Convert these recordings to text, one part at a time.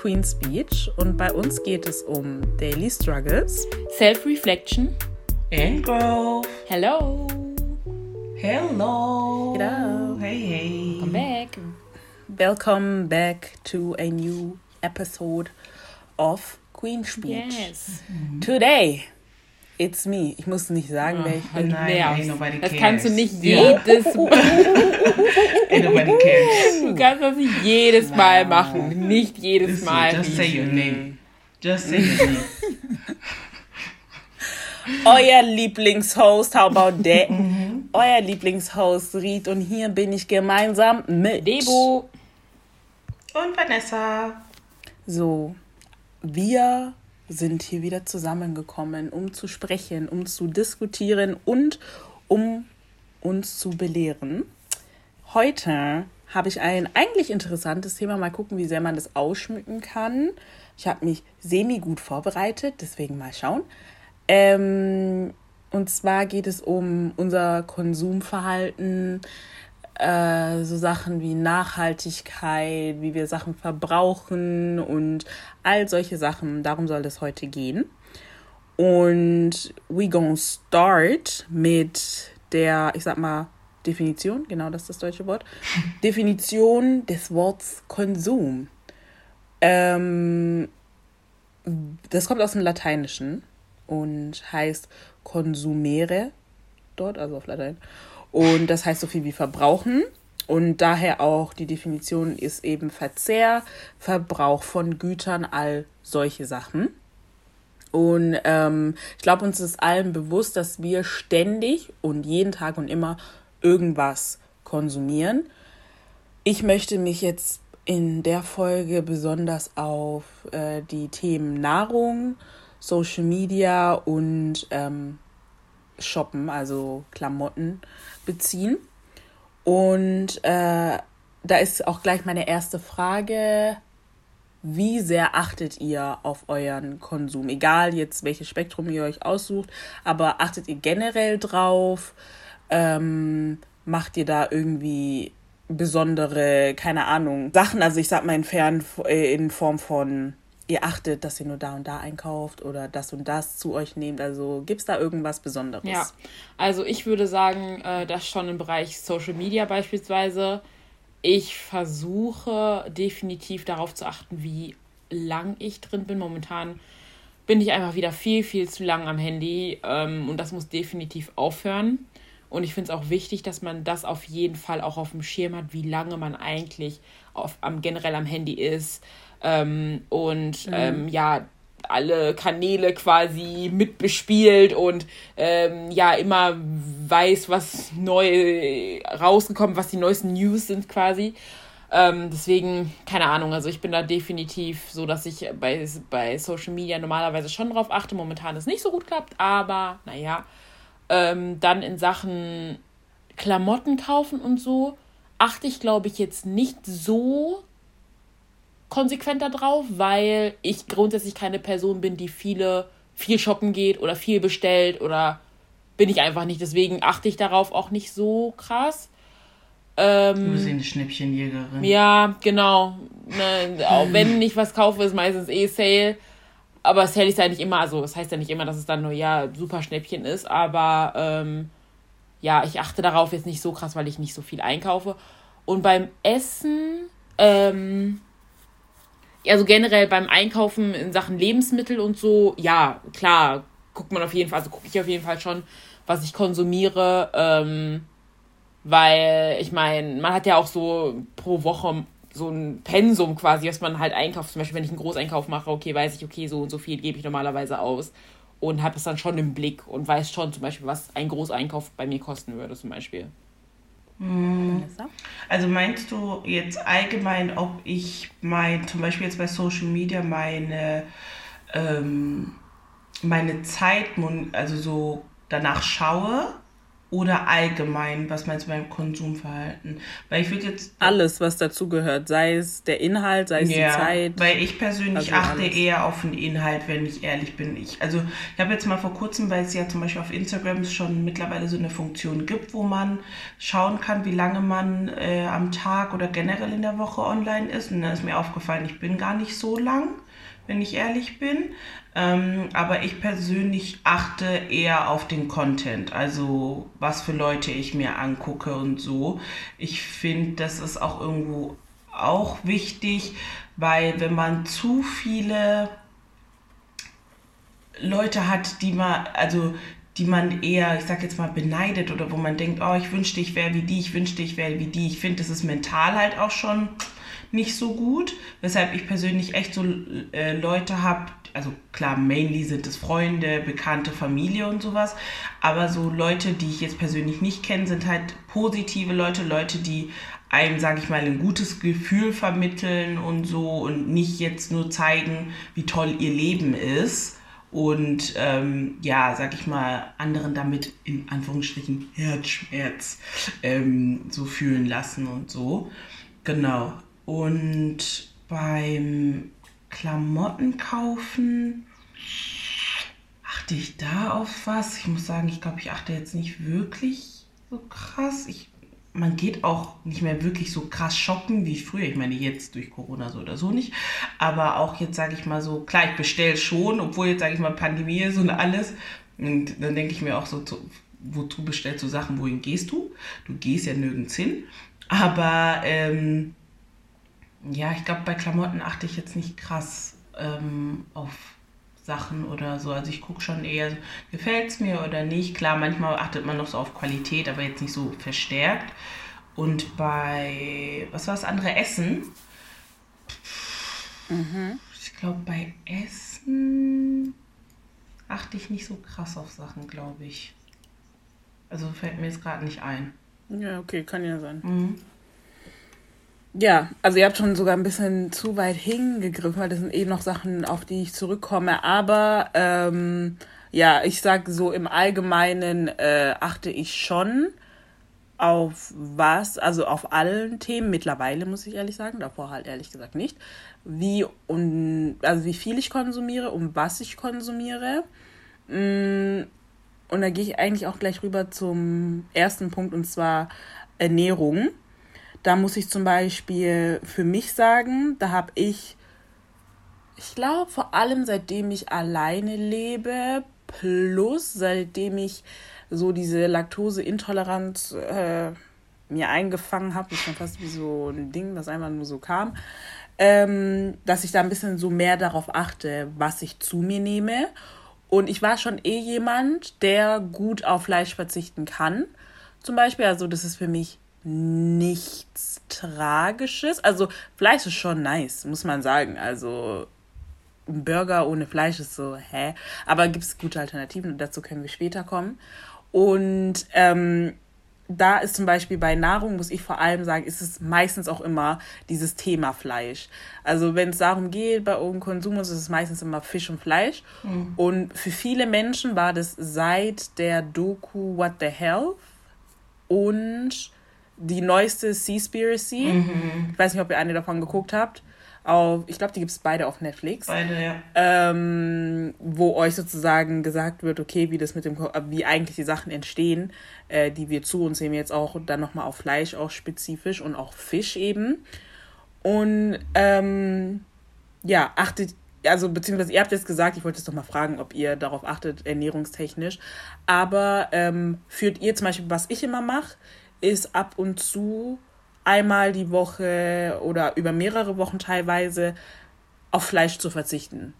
Queen Speech und bei uns geht es um Daily Struggles, Self-Reflection and Growth. Hello. Hello. Hello. Hey, hey. Come back. Welcome back to a new episode of Queen Speech. Yes. Today, it's me. Ich muss nicht sagen, wer ich bin. Nein, nobody Das cares. kannst du nicht Ja. jedes Ain't nobody cares. Du kannst das nicht jedes Mal machen. Nicht jedes Listen, Mal. just say your name. Just say your name. Euer Lieblingshost, how about that? Euer Lieblingshost Riet und hier bin ich gemeinsam mit Debo. Und Vanessa. So, wir sind hier wieder zusammengekommen, um zu sprechen, um zu diskutieren und um uns zu belehren. Heute habe ich ein eigentlich interessantes Thema. Mal gucken, wie sehr man das ausschmücken kann. Ich habe mich semi gut vorbereitet, deswegen mal schauen. Ähm, und zwar geht es um unser Konsumverhalten, äh, so Sachen wie Nachhaltigkeit, wie wir Sachen verbrauchen und all solche Sachen. Darum soll es heute gehen. Und we gonna start mit der, ich sag mal, Definition, genau das ist das deutsche Wort. Definition des Wortes Konsum. Ähm, das kommt aus dem Lateinischen und heißt consumere dort, also auf Latein. Und das heißt so viel wie verbrauchen. Und daher auch die Definition ist eben Verzehr, Verbrauch von Gütern, all solche Sachen. Und ähm, ich glaube, uns ist allen bewusst, dass wir ständig und jeden Tag und immer irgendwas konsumieren. Ich möchte mich jetzt in der Folge besonders auf äh, die Themen Nahrung, Social Media und ähm, Shoppen, also Klamotten, beziehen. Und äh, da ist auch gleich meine erste Frage. Wie sehr achtet ihr auf euren Konsum? Egal jetzt, welches Spektrum ihr euch aussucht, aber achtet ihr generell drauf? Ähm, macht ihr da irgendwie besondere, keine Ahnung, Sachen? Also ich sag mal in, Fern, in Form von, ihr achtet, dass ihr nur da und da einkauft oder das und das zu euch nehmt. Also gibt's da irgendwas Besonderes? Ja, also ich würde sagen, äh, das schon im Bereich Social Media beispielsweise. Ich versuche definitiv darauf zu achten, wie lang ich drin bin. Momentan bin ich einfach wieder viel, viel zu lang am Handy ähm, und das muss definitiv aufhören. Und ich finde es auch wichtig, dass man das auf jeden Fall auch auf dem Schirm hat, wie lange man eigentlich auf, am, generell am Handy ist. Ähm, und ähm, ja, alle Kanäle quasi mitbespielt und ähm, ja, immer weiß, was neu rausgekommen, was die neuesten News sind quasi. Ähm, deswegen, keine Ahnung, also ich bin da definitiv so, dass ich bei, bei Social Media normalerweise schon drauf achte. Momentan ist nicht so gut klappt, aber naja. Ähm, dann in Sachen Klamotten kaufen und so achte ich, glaube ich, jetzt nicht so konsequent darauf, weil ich grundsätzlich keine Person bin, die viele viel shoppen geht oder viel bestellt oder bin ich einfach nicht. Deswegen achte ich darauf auch nicht so krass. Ähm, Du bist eine Schnäppchenjägerin. ja, genau. Ne, auch wenn ich was kaufe, ist meistens eh Sale. Aber Sale ist ja nicht immer, also das heißt ja nicht immer, dass es dann nur ja super Schnäppchen ist, aber ähm, ja, ich achte darauf jetzt nicht so krass, weil ich nicht so viel einkaufe. Und beim Essen, ähm, also generell beim Einkaufen in Sachen Lebensmittel und so, ja, klar, guckt man auf jeden Fall, also gucke ich auf jeden Fall schon, was ich konsumiere, ähm, weil ich meine, man hat ja auch so pro Woche so ein Pensum quasi, was man halt einkauft. Zum Beispiel, wenn ich einen Großeinkauf mache, okay, weiß ich, okay, so und so viel gebe ich normalerweise aus und habe es dann schon im Blick und weiß schon zum Beispiel, was ein Großeinkauf bei mir kosten würde, zum Beispiel. Also meinst du jetzt allgemein, ob ich mein, zum Beispiel jetzt bei Social Media meine, ähm, meine Zeit, also so danach schaue? Oder allgemein, was meinst du beim Konsumverhalten? Weil ich würde jetzt. Alles, was dazugehört, sei es der Inhalt, sei es ja, die Zeit. Weil ich persönlich also achte alles. eher auf den Inhalt, wenn ich ehrlich bin. Ich, also ich habe jetzt mal vor kurzem, weil es ja zum Beispiel auf Instagram schon mittlerweile so eine Funktion gibt, wo man schauen kann, wie lange man äh, am Tag oder generell in der Woche online ist. Und dann ist mir aufgefallen, ich bin gar nicht so lang wenn ich ehrlich bin. Ähm, aber ich persönlich achte eher auf den Content, also was für Leute ich mir angucke und so. Ich finde, das ist auch irgendwo auch wichtig, weil wenn man zu viele Leute hat, die man, also die man eher, ich sag jetzt mal, beneidet oder wo man denkt, oh, ich wünschte, ich wäre wie die, ich wünschte, ich wäre wie die. Ich finde, das ist mental halt auch schon nicht so gut, weshalb ich persönlich echt so äh, Leute habe, also klar, mainly sind es Freunde, Bekannte, Familie und sowas, aber so Leute, die ich jetzt persönlich nicht kenne, sind halt positive Leute, Leute, die einem, sage ich mal, ein gutes Gefühl vermitteln und so und nicht jetzt nur zeigen, wie toll ihr Leben ist und ähm, ja, sag ich mal, anderen damit in Anführungsstrichen Herzschmerz ähm, so fühlen lassen und so. Genau. Und beim Klamotten kaufen achte ich da auf was. Ich muss sagen, ich glaube, ich achte jetzt nicht wirklich so krass. Ich, man geht auch nicht mehr wirklich so krass shoppen wie früher. Ich meine, jetzt durch Corona so oder so nicht. Aber auch jetzt, sage ich mal so, klar, ich bestelle schon, obwohl jetzt, sage ich mal, Pandemie ist und alles. Und dann denke ich mir auch so, wozu bestellst du Sachen, wohin gehst du? Du gehst ja nirgends hin. Aber ähm, ja, ich glaube, bei Klamotten achte ich jetzt nicht krass ähm, auf Sachen oder so. Also ich gucke schon eher, gefällt es mir oder nicht. Klar, manchmal achtet man noch so auf Qualität, aber jetzt nicht so verstärkt. Und bei, was war das andere? Essen. Mhm. Ich glaube, bei Essen achte ich nicht so krass auf Sachen, glaube ich. Also fällt mir jetzt gerade nicht ein. Ja, okay, kann ja sein. Mhm. Ja, also ihr habt schon sogar ein bisschen zu weit hingegriffen, weil das sind eh noch Sachen, auf die ich zurückkomme. Aber ähm, ja, ich sag so im Allgemeinen äh, achte ich schon auf was, also auf allen Themen mittlerweile, muss ich ehrlich sagen, davor halt ehrlich gesagt nicht, wie und also wie viel ich konsumiere, um was ich konsumiere. Mm, und da gehe ich eigentlich auch gleich rüber zum ersten Punkt und zwar Ernährung. Da muss ich zum Beispiel für mich sagen, da habe ich, ich glaube, vor allem seitdem ich alleine lebe, plus seitdem ich so diese Laktoseintoleranz äh, mir eingefangen habe, ist schon fast wie so ein Ding, das einfach nur so kam, ähm, dass ich da ein bisschen so mehr darauf achte, was ich zu mir nehme. Und ich war schon eh jemand, der gut auf Fleisch verzichten kann. Zum Beispiel, also das ist für mich nichts Tragisches. Also Fleisch ist schon nice, muss man sagen. Also ein Burger ohne Fleisch ist so, hä? Aber gibt es gute Alternativen und dazu können wir später kommen. Und ähm, da ist zum Beispiel bei Nahrung, muss ich vor allem sagen, ist es meistens auch immer dieses Thema Fleisch. Also wenn es darum geht, bei irgendeinem Konsum ist es meistens immer Fisch und Fleisch. Mhm. Und für viele Menschen war das seit der Doku What the Health und die neueste Seaspiracy. Mhm. Ich weiß nicht, ob ihr eine davon geguckt habt. Auf, ich glaube, die gibt es beide auf Netflix. Beide, ja. Ähm, wo euch sozusagen gesagt wird, okay, wie das mit dem, wie eigentlich die Sachen entstehen, äh, die wir zu uns nehmen, jetzt auch dann nochmal auf Fleisch auch spezifisch und auch Fisch eben. Und ähm, ja, achtet, also beziehungsweise ihr habt jetzt gesagt, ich wollte jetzt doch mal fragen, ob ihr darauf achtet, ernährungstechnisch. Aber ähm, führt ihr zum Beispiel, was ich immer mache, ist ab und zu einmal die Woche oder über mehrere Wochen teilweise auf Fleisch zu verzichten.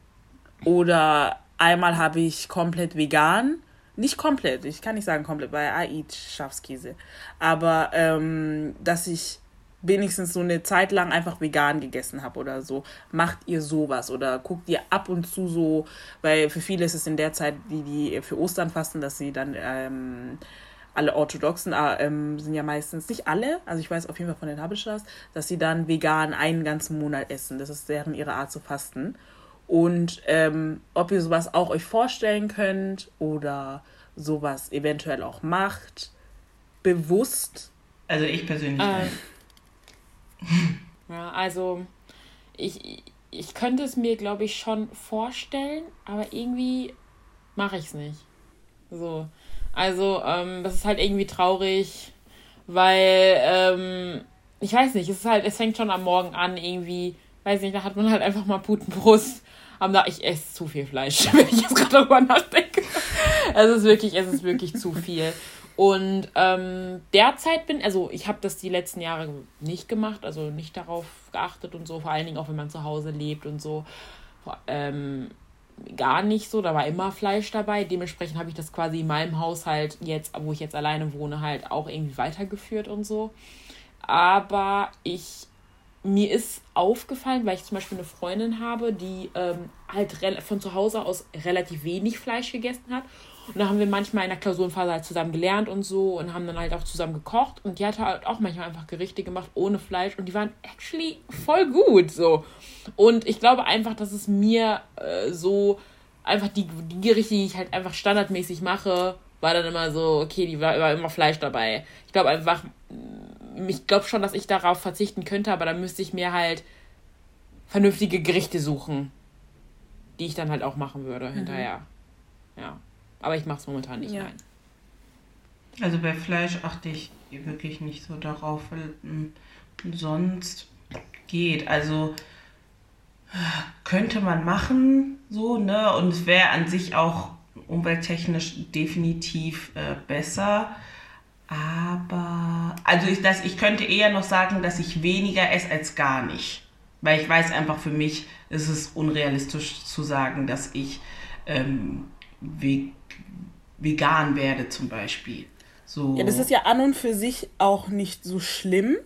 Oder einmal habe ich komplett vegan. Nicht komplett, ich kann nicht sagen komplett, weil I eat Schafskäse. Aber ähm, dass ich wenigstens so eine Zeit lang einfach vegan gegessen habe oder so. Macht ihr sowas oder guckt ihr ab und zu so, weil für viele ist es in der Zeit, die, die für Ostern fasten, dass sie dann ähm, alle Orthodoxen äh, ähm, sind ja meistens, nicht alle, also ich weiß auf jeden Fall von den Habeshas, dass sie dann vegan einen ganzen Monat essen. Das ist deren ihre Art zu fasten. Und ähm, ob ihr sowas auch euch vorstellen könnt oder sowas eventuell auch macht, bewusst? Also ich persönlich. Äh, ja, also ich, ich könnte es mir, glaube ich, schon vorstellen, aber irgendwie mache ich es nicht. So. Also, ähm, das ist halt irgendwie traurig, weil, ähm, ich weiß nicht, es ist halt, es fängt schon am Morgen an, irgendwie, weiß nicht, da hat man halt einfach mal Putenbrust. Aber ich esse zu viel Fleisch, wenn ich jetzt gerade darüber nachdenke. es ist wirklich, es ist wirklich zu viel. Und ähm, derzeit bin, also ich habe das die letzten Jahre nicht gemacht, also nicht darauf geachtet und so, vor allen Dingen auch wenn man zu Hause lebt und so. Ähm, gar nicht so, da war immer Fleisch dabei. Dementsprechend habe ich das quasi in meinem Haushalt jetzt, wo ich jetzt alleine wohne, halt auch irgendwie weitergeführt und so. Aber ich, mir ist aufgefallen, weil ich zum Beispiel eine Freundin habe, die ähm, halt von zu Hause aus relativ wenig Fleisch gegessen hat und da haben wir manchmal in der Klausurenphase halt zusammen gelernt und so und haben dann halt auch zusammen gekocht. Und die hat halt auch manchmal einfach Gerichte gemacht ohne Fleisch und die waren actually voll gut so. Und ich glaube einfach, dass es mir äh, so einfach die, die Gerichte, die ich halt einfach standardmäßig mache, war dann immer so, okay, die war, war immer Fleisch dabei. Ich glaube einfach, ich glaube schon, dass ich darauf verzichten könnte, aber dann müsste ich mir halt vernünftige Gerichte suchen, die ich dann halt auch machen würde mhm. hinterher. Ja. Aber ich mache es momentan nicht, ja. nein. Also bei Fleisch achte ich wirklich nicht so darauf, weil hm, sonst geht. Also könnte man machen, so, ne? Und es wäre an sich auch umwelttechnisch definitiv äh, besser. Aber, also ich, das, ich könnte eher noch sagen, dass ich weniger esse als gar nicht. Weil ich weiß einfach, für mich ist es unrealistisch zu sagen, dass ich ähm, vegan werde zum Beispiel. So. Ja, das ist ja an und für sich auch nicht so schlimm,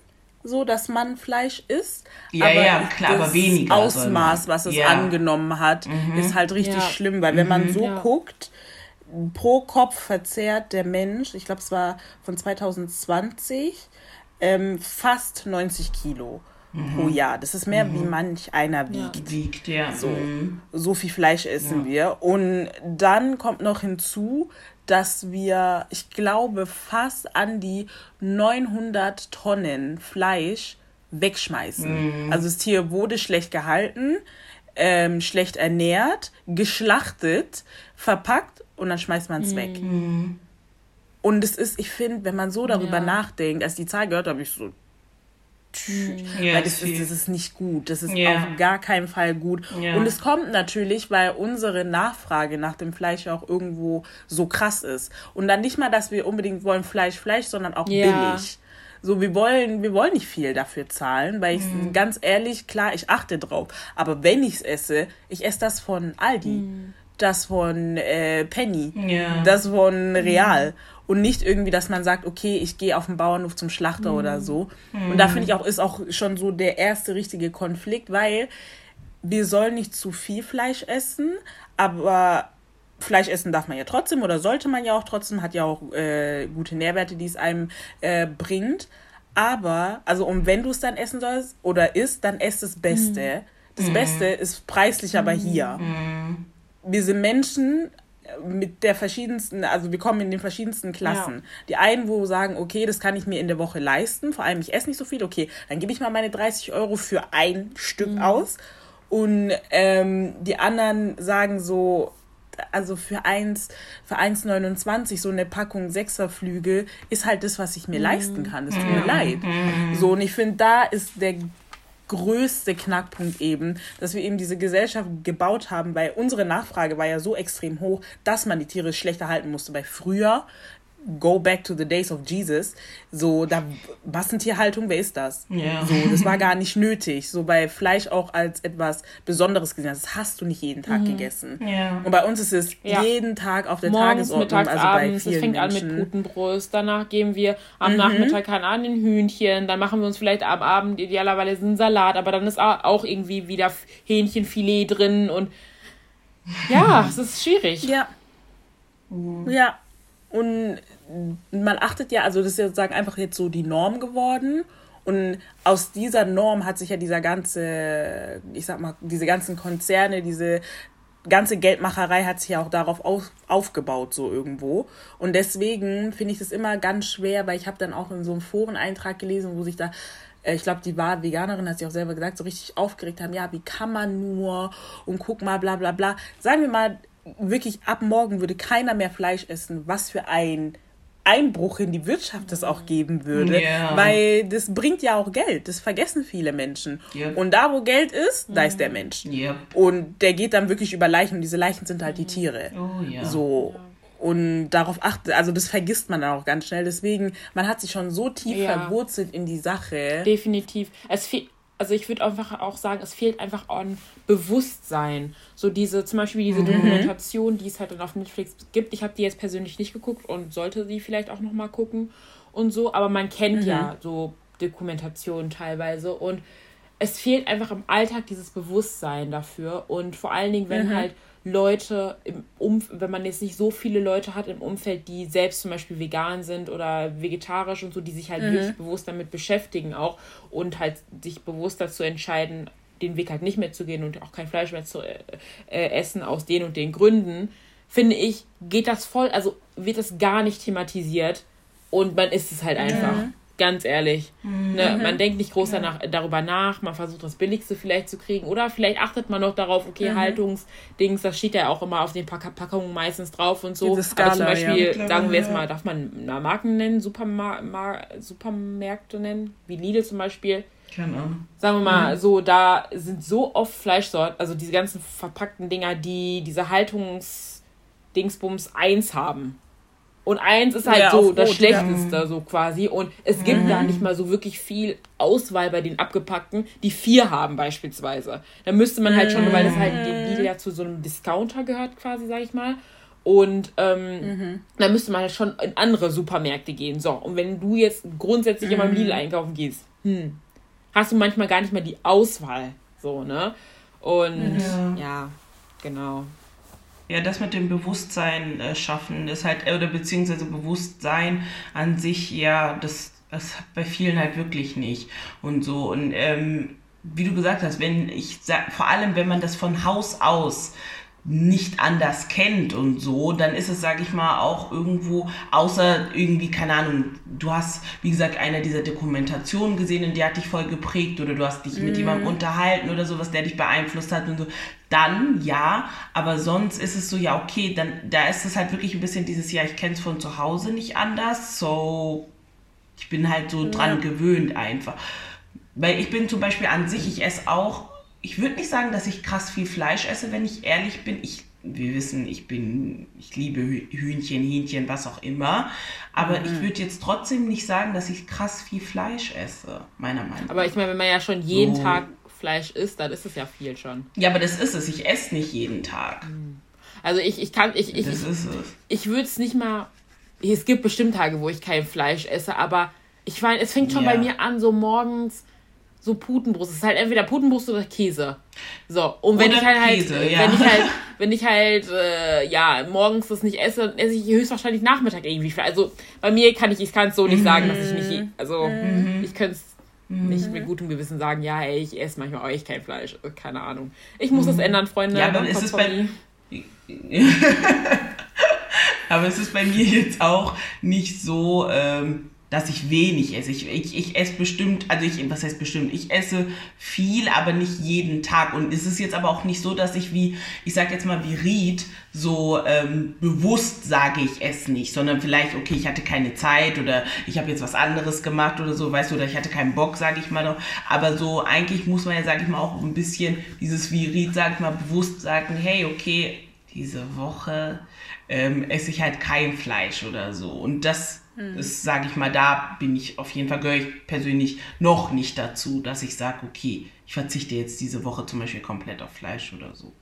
so dass man Fleisch isst. Ja, aber ja, klar, das aber weniger. Ausmaß, was es ja. angenommen hat, mhm. ist halt richtig ja. schlimm, weil wenn man mhm. so ja. guckt, pro Kopf verzehrt der Mensch, ich glaube, es war von 2020, ähm, fast 90 Kilo mhm. pro Jahr. Das ist mehr, mhm. wie manch einer wiegt. Ja. Wiegt, ja. So, mhm. so viel Fleisch essen ja. wir. Und dann kommt noch hinzu, dass wir, ich glaube, fast an die 900 Tonnen Fleisch wegschmeißen. Mhm. Also das Tier wurde schlecht gehalten, ähm, schlecht ernährt, geschlachtet, verpackt und dann schmeißt man es mhm. weg. Und es ist, ich finde, wenn man so darüber ja. nachdenkt, als die Zahl gehört habe, ich so, ja, weil das ist, das ist nicht gut. Das ist ja. auf gar keinen Fall gut. Ja. Und es kommt natürlich, weil unsere Nachfrage nach dem Fleisch auch irgendwo so krass ist. Und dann nicht mal, dass wir unbedingt wollen Fleisch, Fleisch, sondern auch billig. So, wir wollen, wir wollen nicht viel dafür zahlen, weil ich mhm. ganz ehrlich, klar, ich achte drauf. Aber wenn ich es esse, ich esse das von Aldi. Mhm das von äh, Penny, ja. das von Real. Mhm und nicht irgendwie, dass man sagt, okay, ich gehe auf den Bauernhof zum Schlachter mhm. oder so. Mhm. Und da finde ich auch, ist auch schon so der erste richtige Konflikt, weil wir sollen nicht zu viel Fleisch essen, aber Fleisch essen darf man ja trotzdem oder sollte man ja auch trotzdem, hat ja auch äh, gute Nährwerte, die es einem äh, bringt. Aber, also und wenn du es dann essen sollst oder isst, dann ess das Beste. Mhm. Das Beste ist preislich aber hier. Wir sind Menschen, mit der verschiedensten, also wir kommen in den verschiedensten Klassen. Ja. Die einen, wo sagen, okay, das kann ich mir in der Woche leisten, vor allem ich esse nicht so viel, okay, dann gebe ich mal meine 30 Euro für ein Stück mhm. aus. Und ähm, die anderen sagen so, also für 1, für 1,29 so eine Packung Sechserflügel ist halt das, was ich mir mhm. leisten kann. Das tut mir leid. Mhm. So, und ich finde, da ist der größte Knackpunkt eben, dass wir eben diese Gesellschaft gebaut haben, weil unsere Nachfrage war ja so extrem hoch, dass man die Tiere schlechter halten musste. Weil früher go back to the days of Jesus. So, da Massentierhaltung, wer ist das? Ja. So, das war gar nicht nötig. So bei Fleisch auch als etwas Besonderes gesehen. Das hast du nicht jeden Tag mhm. gegessen. Ja. Und bei uns ist es ja. jeden Tag auf der Morgens, Tagesordnung. Mittags, also abends. es fängt Menschen. an mit Putenbrust. Danach geben wir am mhm. Nachmittag keine Ahnung ein Hühnchen. Dann machen wir uns vielleicht am Abend idealerweise einen Salat. Aber dann ist auch irgendwie wieder Hähnchenfilet drin und ja, es ist schwierig. Ja. Mhm. Ja. Und man achtet ja, also das ist ja sozusagen einfach jetzt so die Norm geworden. Und aus dieser Norm hat sich ja dieser ganze, ich sag mal, diese ganzen Konzerne, diese ganze Geldmacherei hat sich ja auch darauf auf, aufgebaut, so irgendwo. Und deswegen finde ich das immer ganz schwer, weil ich habe dann auch in so einem Foreneintrag gelesen, wo sich da äh, ich glaube, die war Veganerin, hat sie auch selber gesagt, so richtig aufgeregt haben, ja, wie kann man nur und guck mal, bla bla bla. Sagen wir mal, wirklich ab morgen würde keiner mehr Fleisch essen. Was für ein Einbruch in die Wirtschaft es auch geben würde, yeah. weil das bringt ja auch Geld. Das vergessen viele Menschen. Yep. Und da, wo Geld ist, da ist der Mensch. Yep. Und der geht dann wirklich über Leichen und diese Leichen sind halt die Tiere. Oh, yeah. So. Und darauf achtet, also das vergisst man dann auch ganz schnell. Deswegen, man hat sich schon so tief ja. verwurzelt in die Sache. Definitiv. Es fehlt also ich würde einfach auch sagen, es fehlt einfach an Bewusstsein. So diese, zum Beispiel diese mhm. Dokumentation, die es halt dann auf Netflix gibt. Ich habe die jetzt persönlich nicht geguckt und sollte sie vielleicht auch nochmal gucken und so, aber man kennt mhm. ja so Dokumentationen teilweise und es fehlt einfach im Alltag dieses Bewusstsein dafür und vor allen Dingen, wenn mhm. halt Leute im Umf wenn man jetzt nicht so viele Leute hat im Umfeld, die selbst zum Beispiel vegan sind oder vegetarisch und so, die sich halt mhm. wirklich bewusst damit beschäftigen auch und halt sich bewusst dazu entscheiden, den Weg halt nicht mehr zu gehen und auch kein Fleisch mehr zu äh, äh, essen aus den und den Gründen, finde ich, geht das voll, also wird das gar nicht thematisiert und man isst es halt einfach. Mhm. Ganz ehrlich. Mhm. Ne, man denkt nicht groß danach, darüber nach, man versucht das Billigste vielleicht zu kriegen. Oder vielleicht achtet man noch darauf, okay, mhm. Haltungsdings, das steht ja auch immer auf den Pack Packungen meistens drauf und so. Skala, Aber zum Beispiel, ja. sagen wir jetzt mal, darf man Marken nennen, Supermar Supermärkte nennen, wie Lidl zum Beispiel. Keine Ahnung. Sagen wir mal, mhm. so, da sind so oft Fleischsorten, also diese ganzen verpackten Dinger, die diese Haltungsdingsbums 1 haben. Und eins ist halt ja, so das Rot, Schlechteste, ja. so quasi. Und es gibt mhm. da nicht mal so wirklich viel Auswahl bei den abgepackten, die vier haben beispielsweise. Da müsste man halt schon, weil das halt die Lidl ja zu so einem Discounter gehört, quasi, sag ich mal. Und ähm, mhm. da müsste man halt schon in andere Supermärkte gehen. So, und wenn du jetzt grundsätzlich mhm. immer im Lidl einkaufen gehst, hm, hast du manchmal gar nicht mehr die Auswahl. So, ne? Und ja, ja genau. Ja, das mit dem Bewusstsein äh, schaffen ist halt, oder beziehungsweise Bewusstsein an sich, ja, das, das bei vielen halt wirklich nicht. Und so, und ähm, wie du gesagt hast, wenn ich vor allem, wenn man das von Haus aus nicht anders kennt und so, dann ist es, sage ich mal, auch irgendwo, außer irgendwie, keine Ahnung, du hast, wie gesagt, eine dieser Dokumentationen gesehen und die hat dich voll geprägt oder du hast dich mm. mit jemandem mhm. unterhalten oder sowas, der dich beeinflusst hat und so, dann ja, aber sonst ist es so, ja, okay, dann, da ist es halt wirklich ein bisschen dieses, ja, ich kenne es von zu Hause nicht anders, so, ich bin halt so ja. dran gewöhnt einfach. Weil ich bin zum Beispiel an sich, ich esse auch ich würde nicht sagen, dass ich krass viel Fleisch esse, wenn ich ehrlich bin. Ich, wir wissen, ich bin, ich liebe Hühnchen, Hähnchen, was auch immer. Aber mhm. ich würde jetzt trotzdem nicht sagen, dass ich krass viel Fleisch esse, meiner Meinung nach. Aber ich meine, wenn man ja schon jeden so. Tag Fleisch isst, dann ist es ja viel schon. Ja, aber das ist es. Ich esse nicht jeden Tag. Mhm. Also ich, ich kann, ich, ich, das ich, ist es. ich würde es nicht mal. Es gibt bestimmt Tage, wo ich kein Fleisch esse, aber ich meine, es fängt schon ja. bei mir an, so morgens so Putenbrust. Es ist halt entweder Putenbrust oder Käse. So, und wenn oder ich halt, halt Käse, halt, ja. wenn ich halt, wenn ich halt, äh, ja, morgens das nicht esse, dann esse ich höchstwahrscheinlich Nachmittag irgendwie. Also bei mir kann ich, ich kann es so nicht mhm. sagen, dass ich nicht, also mhm. ich könnte es mhm. nicht mit gutem Gewissen sagen, ja, ey, ich esse manchmal auch echt kein Fleisch. Keine Ahnung. Ich muss das mhm. ändern, Freunde. Ja, aber ist es bei... aber es ist bei mir jetzt auch nicht so, ähm, dass ich wenig esse. Ich, ich, ich esse bestimmt, also ich, was heißt bestimmt, ich esse viel, aber nicht jeden Tag. Und es ist jetzt aber auch nicht so, dass ich wie, ich sag jetzt mal wie Ried, so ähm, bewusst sage, ich esse nicht, sondern vielleicht, okay, ich hatte keine Zeit oder ich habe jetzt was anderes gemacht oder so, weißt du, oder ich hatte keinen Bock, sage ich mal noch. Aber so eigentlich muss man ja, sage ich mal, auch ein bisschen dieses wie Ried, sage ich mal, bewusst sagen, hey, okay, diese Woche ähm, esse ich halt kein Fleisch oder so. Und das Mhm. Das sage ich mal, da bin ich auf jeden Fall, gehöre ich persönlich noch nicht dazu, dass ich sage, okay, ich verzichte jetzt diese Woche zum Beispiel komplett auf Fleisch oder so.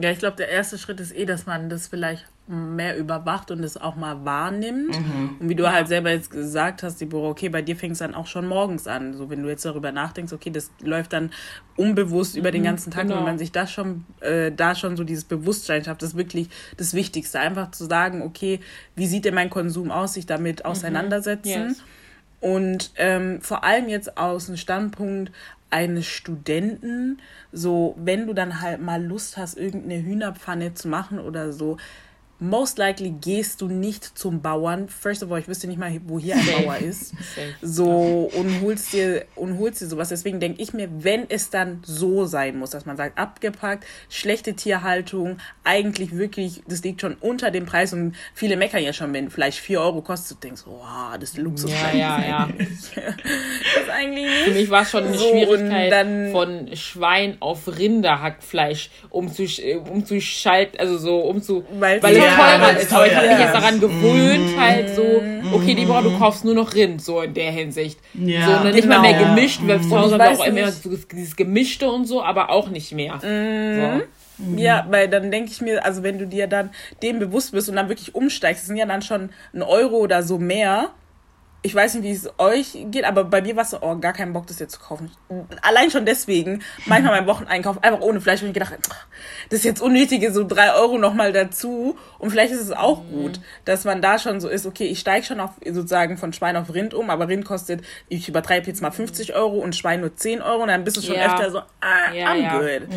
Ja, ich glaube, der erste Schritt ist eh, dass man das vielleicht mehr überwacht und es auch mal wahrnimmt. Mhm. Und wie du halt selber jetzt gesagt hast, Deborah, okay, bei dir fängt es dann auch schon morgens an. So, wenn du jetzt darüber nachdenkst, okay, das läuft dann unbewusst über den mhm, ganzen Tag. Genau. Und wenn man sich das schon, äh, da schon so dieses Bewusstsein schafft, das ist wirklich das Wichtigste. Einfach zu sagen, okay, wie sieht denn mein Konsum aus, sich damit mhm. auseinandersetzen. Mhm. Yes. Und ähm, vor allem jetzt aus dem Standpunkt eines Studenten, so wenn du dann halt mal Lust hast, irgendeine Hühnerpfanne zu machen oder so, most likely gehst du nicht zum Bauern. First of all, ich wüsste nicht mal, wo hier ein Bauer ist. So und holst dir und holst dir sowas. Deswegen denke ich mir, wenn es dann so sein muss, dass man sagt, abgepackt, schlechte Tierhaltung, eigentlich wirklich, das liegt schon unter dem Preis und viele meckern ja schon, wenn Fleisch 4 Euro kostet, du denkst, wow, das ist Luxus. Ja, ja, ja. das ist eigentlich nicht. Für mich war es schon eine So, Schwierigkeit dann- von Schwein auf Rinderhackfleisch umzusch umzuschalten, also so umzu, Weil weil Ja, teurer ist. Aber ich teuer habe mich jetzt daran gewöhnt, halt so, okay, Deborah, du kaufst nur noch Rind, so in der Hinsicht. Ja. So, und nicht mal mehr Genau. gemischt, weil zu Hause haben wir auch immer so dieses Gemischte und so, aber auch nicht mehr. So. Ja, weil dann denke ich mir, also wenn du dir dann dem bewusst bist und dann wirklich umsteigst, das sind ja dann schon ein Euro oder so mehr. Ich weiß nicht, wie es euch geht, aber bei mir war es so, oh, gar keinen Bock, das jetzt zu kaufen. Allein schon deswegen, manchmal mein Wocheneinkauf einfach ohne Fleisch, und ich gedacht, ach, das ist jetzt unnötige, so drei Euro nochmal dazu. Und vielleicht ist es auch gut, dass man da schon so ist, okay, ich steige schon auf sozusagen von Schwein auf Rind um, aber Rind kostet, ich übertreibe jetzt mal 50 Euro und Schwein nur 10 Euro und dann bist du schon Ja. öfter so, ah, Ja, I'm ja. good.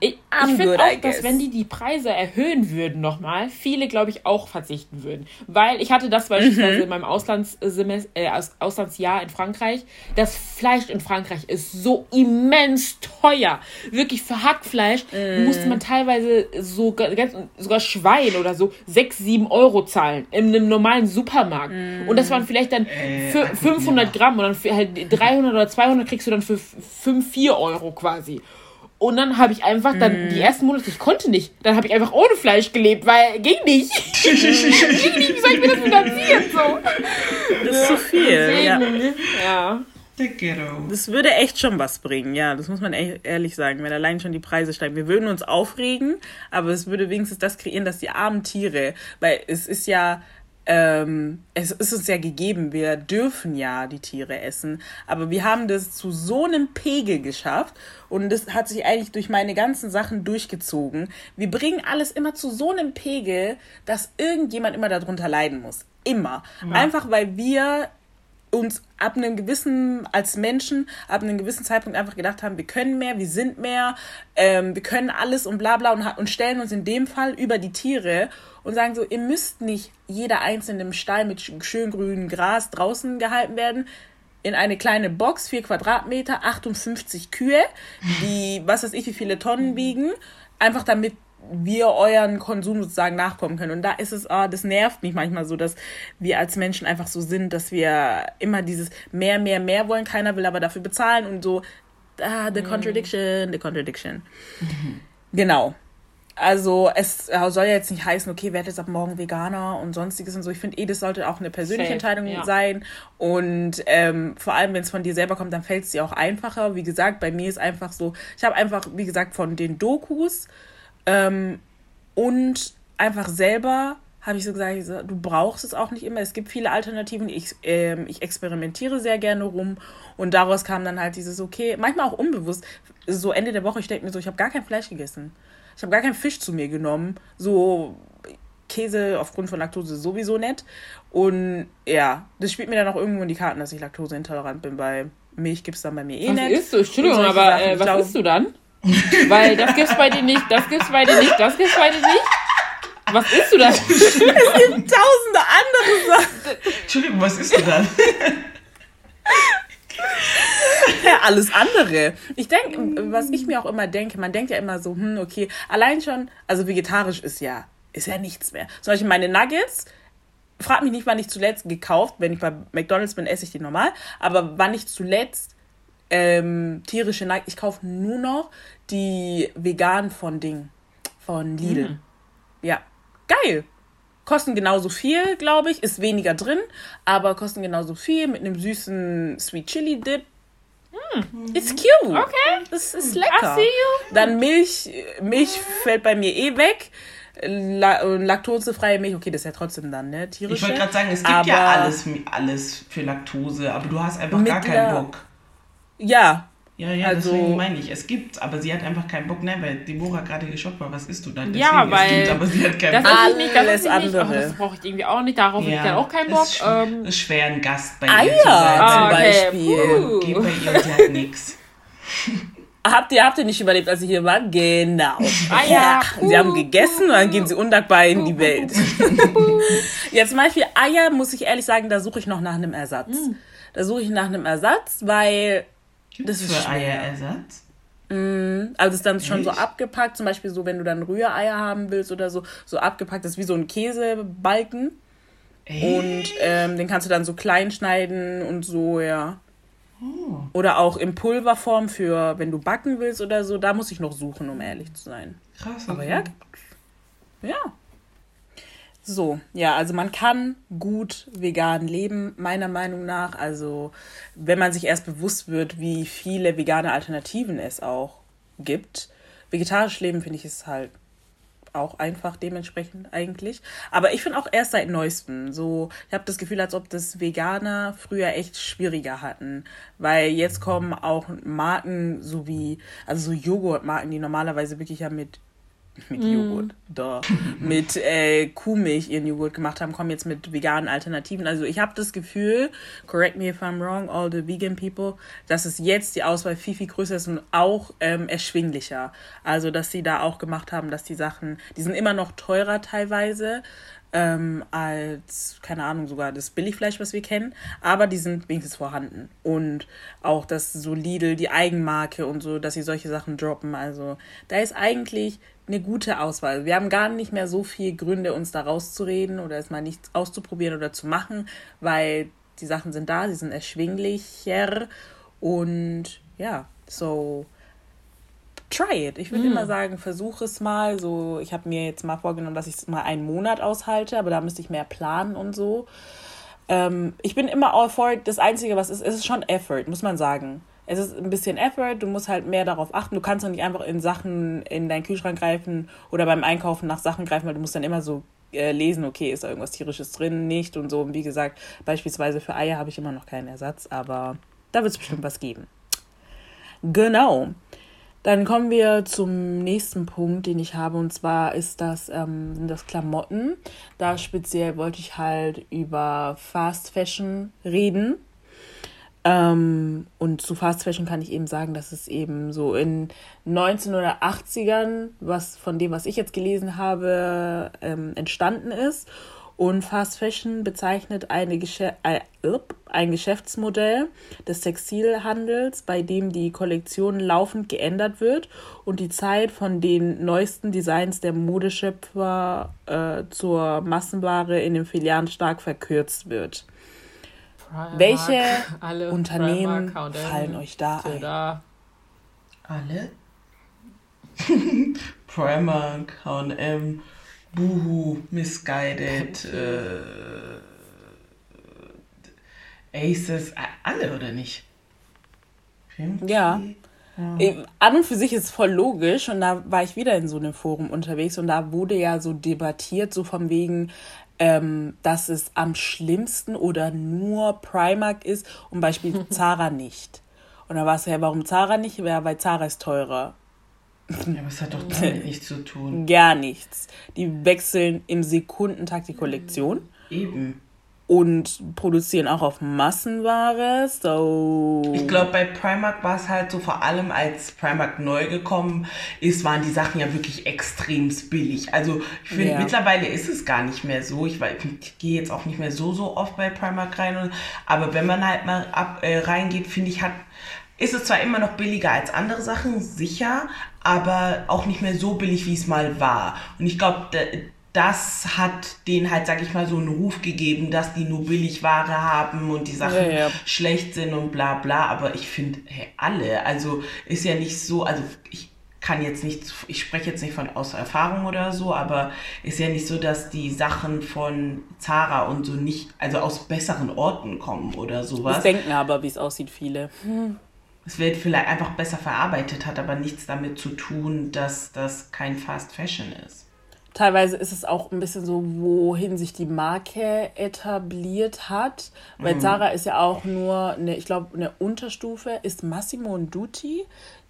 Ich, I'm ich finde auch, dass wenn die die Preise erhöhen würden nochmal, viele, glaube ich, auch verzichten würden. Weil ich hatte das beispielsweise Mhm. in meinem Auslandssemester, äh, Aus- Auslandsjahr in Frankreich. Das Fleisch in Frankreich ist so immens teuer. Wirklich für Hackfleisch Mhm. musste man teilweise sogar, ganz, sogar Schwein oder so 6, 7 Euro zahlen in einem normalen Supermarkt. Mhm. Und das waren vielleicht dann Äh, für guck 500 mal. Gramm und dann für halt 300 oder 200 kriegst du dann für 5, 4 Euro quasi. Und dann habe ich einfach dann die ersten Monate, ich konnte nicht. Dann habe ich einfach ohne Fleisch gelebt, weil ging nicht. ging nicht, wie soll ich mir das finanzieren? So. Das ist zu viel. Ja. Deswegen, ja. Das würde echt schon was bringen, ja, das muss man e- ehrlich sagen, wenn allein schon die Preise steigen. Wir würden uns aufregen, aber es würde wenigstens das kreieren, dass die armen Tiere, weil es ist ja, ähm, es ist uns ja gegeben, wir dürfen ja die Tiere essen, aber wir haben das zu so einem Pegel geschafft und das hat sich eigentlich durch meine ganzen Sachen durchgezogen. Wir bringen alles immer zu so einem Pegel, dass irgendjemand immer darunter leiden muss. Immer. Einfach weil wir uns ab einem gewissen, als Menschen, ab einem gewissen Zeitpunkt einfach gedacht haben, wir können mehr, wir sind mehr, ähm, wir können alles und bla bla und, und stellen uns in dem Fall über die Tiere und sagen so, ihr müsst nicht jeder einzelne im Stall mit sch- schön grünem Gras draußen gehalten werden. In eine kleine Box, vier Quadratmeter, 58 Kühe, die, was weiß ich, wie viele Tonnen wiegen, einfach damit wir euren Konsum sozusagen nachkommen können. Und da ist es, ah, das nervt mich manchmal so, dass wir als Menschen einfach so sind, dass wir immer dieses mehr, mehr, mehr wollen. Keiner will aber dafür bezahlen und so, ah, the contradiction, the contradiction. Genau. Also es soll ja jetzt nicht heißen, okay, werdet jetzt ab morgen Veganer und sonstiges und so. Ich finde eh, das sollte auch eine persönliche Safe, Entscheidung ja. sein. Und ähm, vor allem, wenn es von dir selber kommt, dann fällt es dir auch einfacher. Wie gesagt, bei mir ist einfach so, ich habe einfach, wie gesagt, von den Dokus ähm, und einfach selber habe ich so gesagt, ich so, du brauchst es auch nicht immer. Es gibt viele Alternativen. Ich, ähm, ich experimentiere sehr gerne rum. Und daraus kam dann halt dieses, okay, manchmal auch unbewusst, so Ende der Woche, ich denke mir so, ich habe gar kein Fleisch gegessen. Ich habe gar keinen Fisch zu mir genommen. So Käse aufgrund von Laktose sowieso nicht. Und ja, das spielt mir dann auch irgendwo in die Karten, dass ich laktoseintolerant bin, weil Milch gibt es dann bei mir eh Was nicht. isst du? Entschuldigung, aber äh, was glaub- isst du dann? Weil das gibt's bei dir nicht, das gibt's bei dir nicht, das gibt's bei dir nicht. Was isst du dann? Tausende andere Sachen. Entschuldigung, was ist du dann? Ja, alles andere. Ich denke, was ich mir auch immer denke, man denkt ja immer so, hm, okay, allein schon, also vegetarisch ist ja, ist ja nichts mehr. Zum Beispiel meine Nuggets, frag mich nicht, wann ich zuletzt gekauft, wenn ich bei McDonalds bin, esse ich die normal, aber wann ich zuletzt ähm, tierische Nuggets, ich kaufe nur noch die vegan von Ding, von Lidl. Ja, geil. Kosten genauso viel, glaube ich, ist weniger drin, aber kosten genauso viel mit einem süßen Sweet Chili Dip. It's cute. Okay. Das ist I lecker. see you. Dann Milch, Milch fällt bei mir eh weg. La und laktosefreie Milch, okay, das ist ja trotzdem dann, ne? Tierische. Ich wollte gerade sagen, es gibt ja Aber- alles, alles für Laktose, aber du hast einfach gar keinen Bock. Ja, Ja, ja, Also- deswegen meine ich, es gibt, aber sie hat einfach keinen Bock, ne, weil Deborah gerade geschockt war, was isst du dann? Ja, weil- es gibt, aber sie hat keinen Das Bock. ich nicht, das Alles ich nicht. Oh, andere. das brauche ich irgendwie auch nicht. Darauf habe ich dann auch keinen Bock. Ist, Ähm, ist schwer, ein Gast bei Eier ihr zu sein. zum Ah, okay. Beispiel. Puh. Geh bei ihr, sie hat nix. Habt ihr, habt ihr nicht überlebt, als sie hier waren? Genau. Ah ja. Sie haben gegessen und dann gehen sie undankbar in die Welt. Jetzt zum Beispiel Eier, muss ich ehrlich sagen, da suche ich noch nach einem Ersatz. Mm. Da suche ich nach einem Ersatz, weil Gibt's das ist für Eierersatz. Mm, also ist dann schon Echt? so abgepackt, zum Beispiel so, wenn du dann Rühreier haben willst oder so, so abgepackt, das ist wie so ein Käsebalken. Echt? Und ähm, den kannst du dann so klein schneiden und so, ja. Oh. Oder auch in Pulverform für, wenn du backen willst oder so. Da muss ich noch suchen, um ehrlich zu sein. Krass. Aber ja, ja. So, ja, also man kann gut vegan leben, meiner Meinung nach. Also, wenn man sich erst bewusst wird, wie viele vegane Alternativen es auch gibt. Vegetarisch leben, finde ich, ist halt auch einfach dementsprechend eigentlich. Aber ich finde auch erst seit neuestem so, ich habe das Gefühl, als ob das Veganer früher echt schwieriger hatten, weil jetzt kommen auch Marken so wie, also so Joghurtmarken, die normalerweise wirklich ja mit mit mm. Joghurt, da, mit äh, Kuhmilch ihren Joghurt gemacht haben, kommen jetzt mit veganen Alternativen. Also ich habe das Gefühl, correct me if I'm wrong, all the vegan people, dass es jetzt die Auswahl viel, viel größer ist und auch ähm, erschwinglicher. Also dass sie da auch gemacht haben, dass die Sachen, die sind immer noch teurer teilweise, ähm, als, keine Ahnung, sogar das Billigfleisch, was wir kennen, aber die sind wenigstens vorhanden. Und auch das so Lidl, die Eigenmarke und so, dass sie solche Sachen droppen. Also da ist eigentlich eine gute Auswahl. Wir haben gar nicht mehr so viele Gründe, uns da rauszureden oder es mal nichts auszuprobieren oder zu machen, weil die Sachen sind da, sie sind erschwinglicher und ja, so try it. Ich würde mm. immer sagen, versuche es mal. So, ich habe mir jetzt mal vorgenommen, dass ich es mal einen Monat aushalte, aber da müsste ich mehr planen und so. Ähm, ich bin immer all for it. Das Einzige, was ist, ist schon Effort, muss man sagen es ist ein bisschen Effort, du musst halt mehr darauf achten. Du kannst doch nicht einfach in Sachen in deinen Kühlschrank greifen oder beim Einkaufen nach Sachen greifen, weil du musst dann immer so äh, lesen, okay, ist da irgendwas tierisches drin, nicht und so. Und wie gesagt, beispielsweise für Eier habe ich immer noch keinen Ersatz, aber da wird es bestimmt was geben. Genau. Dann kommen wir zum nächsten Punkt, den ich habe, und zwar ist das, ähm, das Klamotten. Da speziell wollte ich halt über Fast Fashion reden. Ähm, und zu Fast Fashion kann ich eben sagen, dass es eben so in 1980ern, was von dem, was ich jetzt gelesen habe, ähm, entstanden ist. Und Fast Fashion bezeichnet eine äh, ein Geschäftsmodell des Textilhandels, bei dem die Kollektion laufend geändert wird und die Zeit von den neuesten Designs der Modeschöpfer äh, zur Massenware in den Filialen stark verkürzt wird. Primark, Welche alle Unternehmen Primark, fallen euch da ein? Da. Alle? Primark, H&M, Boohoo, Misguided, äh, Aces, alle oder nicht? Ja. ja. An und für sich ist es voll logisch und da war ich wieder in so einem Forum unterwegs und da wurde ja so debattiert, so von wegen, ähm, dass es am schlimmsten oder nur Primark ist und Beispiel Zara nicht. Und da war es ja, warum Zara nicht? Ja, weil Zara ist teurer. Ja, aber es hat doch damit nichts zu tun. Gar nichts. Die wechseln im Sekundentakt die Kollektion. Eben und produzieren auch auf Massenware. So. Ich glaube, bei Primark war es halt so, vor allem als Primark neu gekommen ist, waren die Sachen ja wirklich extrem billig. Also ich finde, ja. mittlerweile ist es gar nicht mehr so. Ich, ich gehe jetzt auch nicht mehr so, so oft bei Primark rein. aber wenn man halt mal ab, äh, reingeht, finde ich, hat, ist es zwar immer noch billiger als andere Sachen, sicher, aber auch nicht mehr so billig, wie es mal war. Und ich glaube, das hat denen halt, sag ich mal, so einen Ruf gegeben, dass die nur Billigware haben und die Sachen ja, ja. schlecht sind und bla bla. Aber ich finde, hey, alle, also ist ja nicht so, also ich kann jetzt nicht, ich spreche jetzt nicht von aus Erfahrung oder so, aber ist ja nicht so, dass die Sachen von Zara und so nicht, also aus besseren Orten kommen oder sowas. Das denken aber, wie es aussieht, viele. Hm. Es wird vielleicht einfach besser verarbeitet, hat aber nichts damit zu tun, dass das kein Fast Fashion ist teilweise ist es auch ein bisschen so, wohin sich die Marke etabliert hat. Weil mhm. Zara ist ja auch nur eine, ich glaube, eine Unterstufe ist Massimo und Dutti.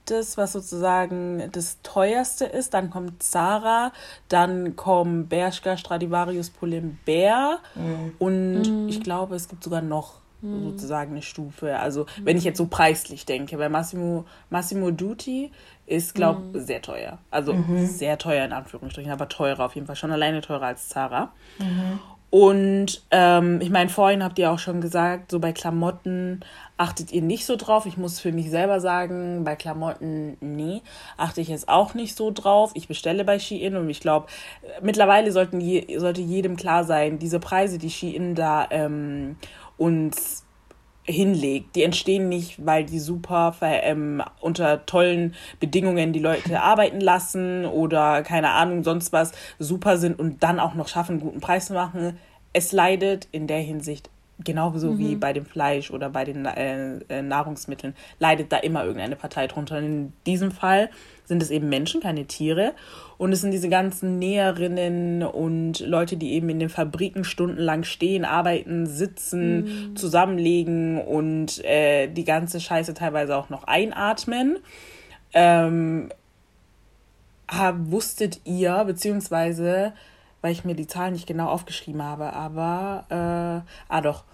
Das, was sozusagen das teuerste ist. Dann kommt Zara, dann kommen Bershka, Stradivarius, Pull&Bear mhm. und mhm. ich glaube, es gibt sogar noch mhm. sozusagen eine Stufe. Also mhm. wenn ich jetzt so preislich denke, weil Massimo, Massimo Dutti ist, glaube ich, mhm. sehr teuer. Also mhm. sehr teuer in Anführungsstrichen, aber teurer auf jeden Fall. Schon alleine teurer als Zara. Mhm. Und ähm, ich meine, vorhin habt ihr auch schon gesagt, so bei Klamotten achtet ihr nicht so drauf. Ich muss für mich selber sagen, bei Klamotten, nee, achte ich jetzt auch nicht so drauf. Ich bestelle bei Shein und ich glaube, mittlerweile sollten je, sollte jedem klar sein, diese Preise, die Shein da ähm, uns hinlegt. Die entstehen nicht, weil die super ähm, unter tollen Bedingungen die Leute arbeiten lassen oder keine Ahnung, sonst was super sind und dann auch noch schaffen, einen guten Preis zu machen. Es leidet in der Hinsicht genauso mhm. wie bei dem Fleisch oder bei den äh, äh, Nahrungsmitteln, leidet da immer irgendeine Partei drunter. In diesem Fall sind es eben Menschen, keine Tiere. Und es sind diese ganzen Näherinnen und Leute, die eben in den Fabriken stundenlang stehen, arbeiten, sitzen, mhm. zusammenlegen und äh, die ganze Scheiße teilweise auch noch einatmen. Ähm, wusstet ihr, beziehungsweise weil ich mir die Zahlen nicht genau aufgeschrieben habe, aber äh, ah doch.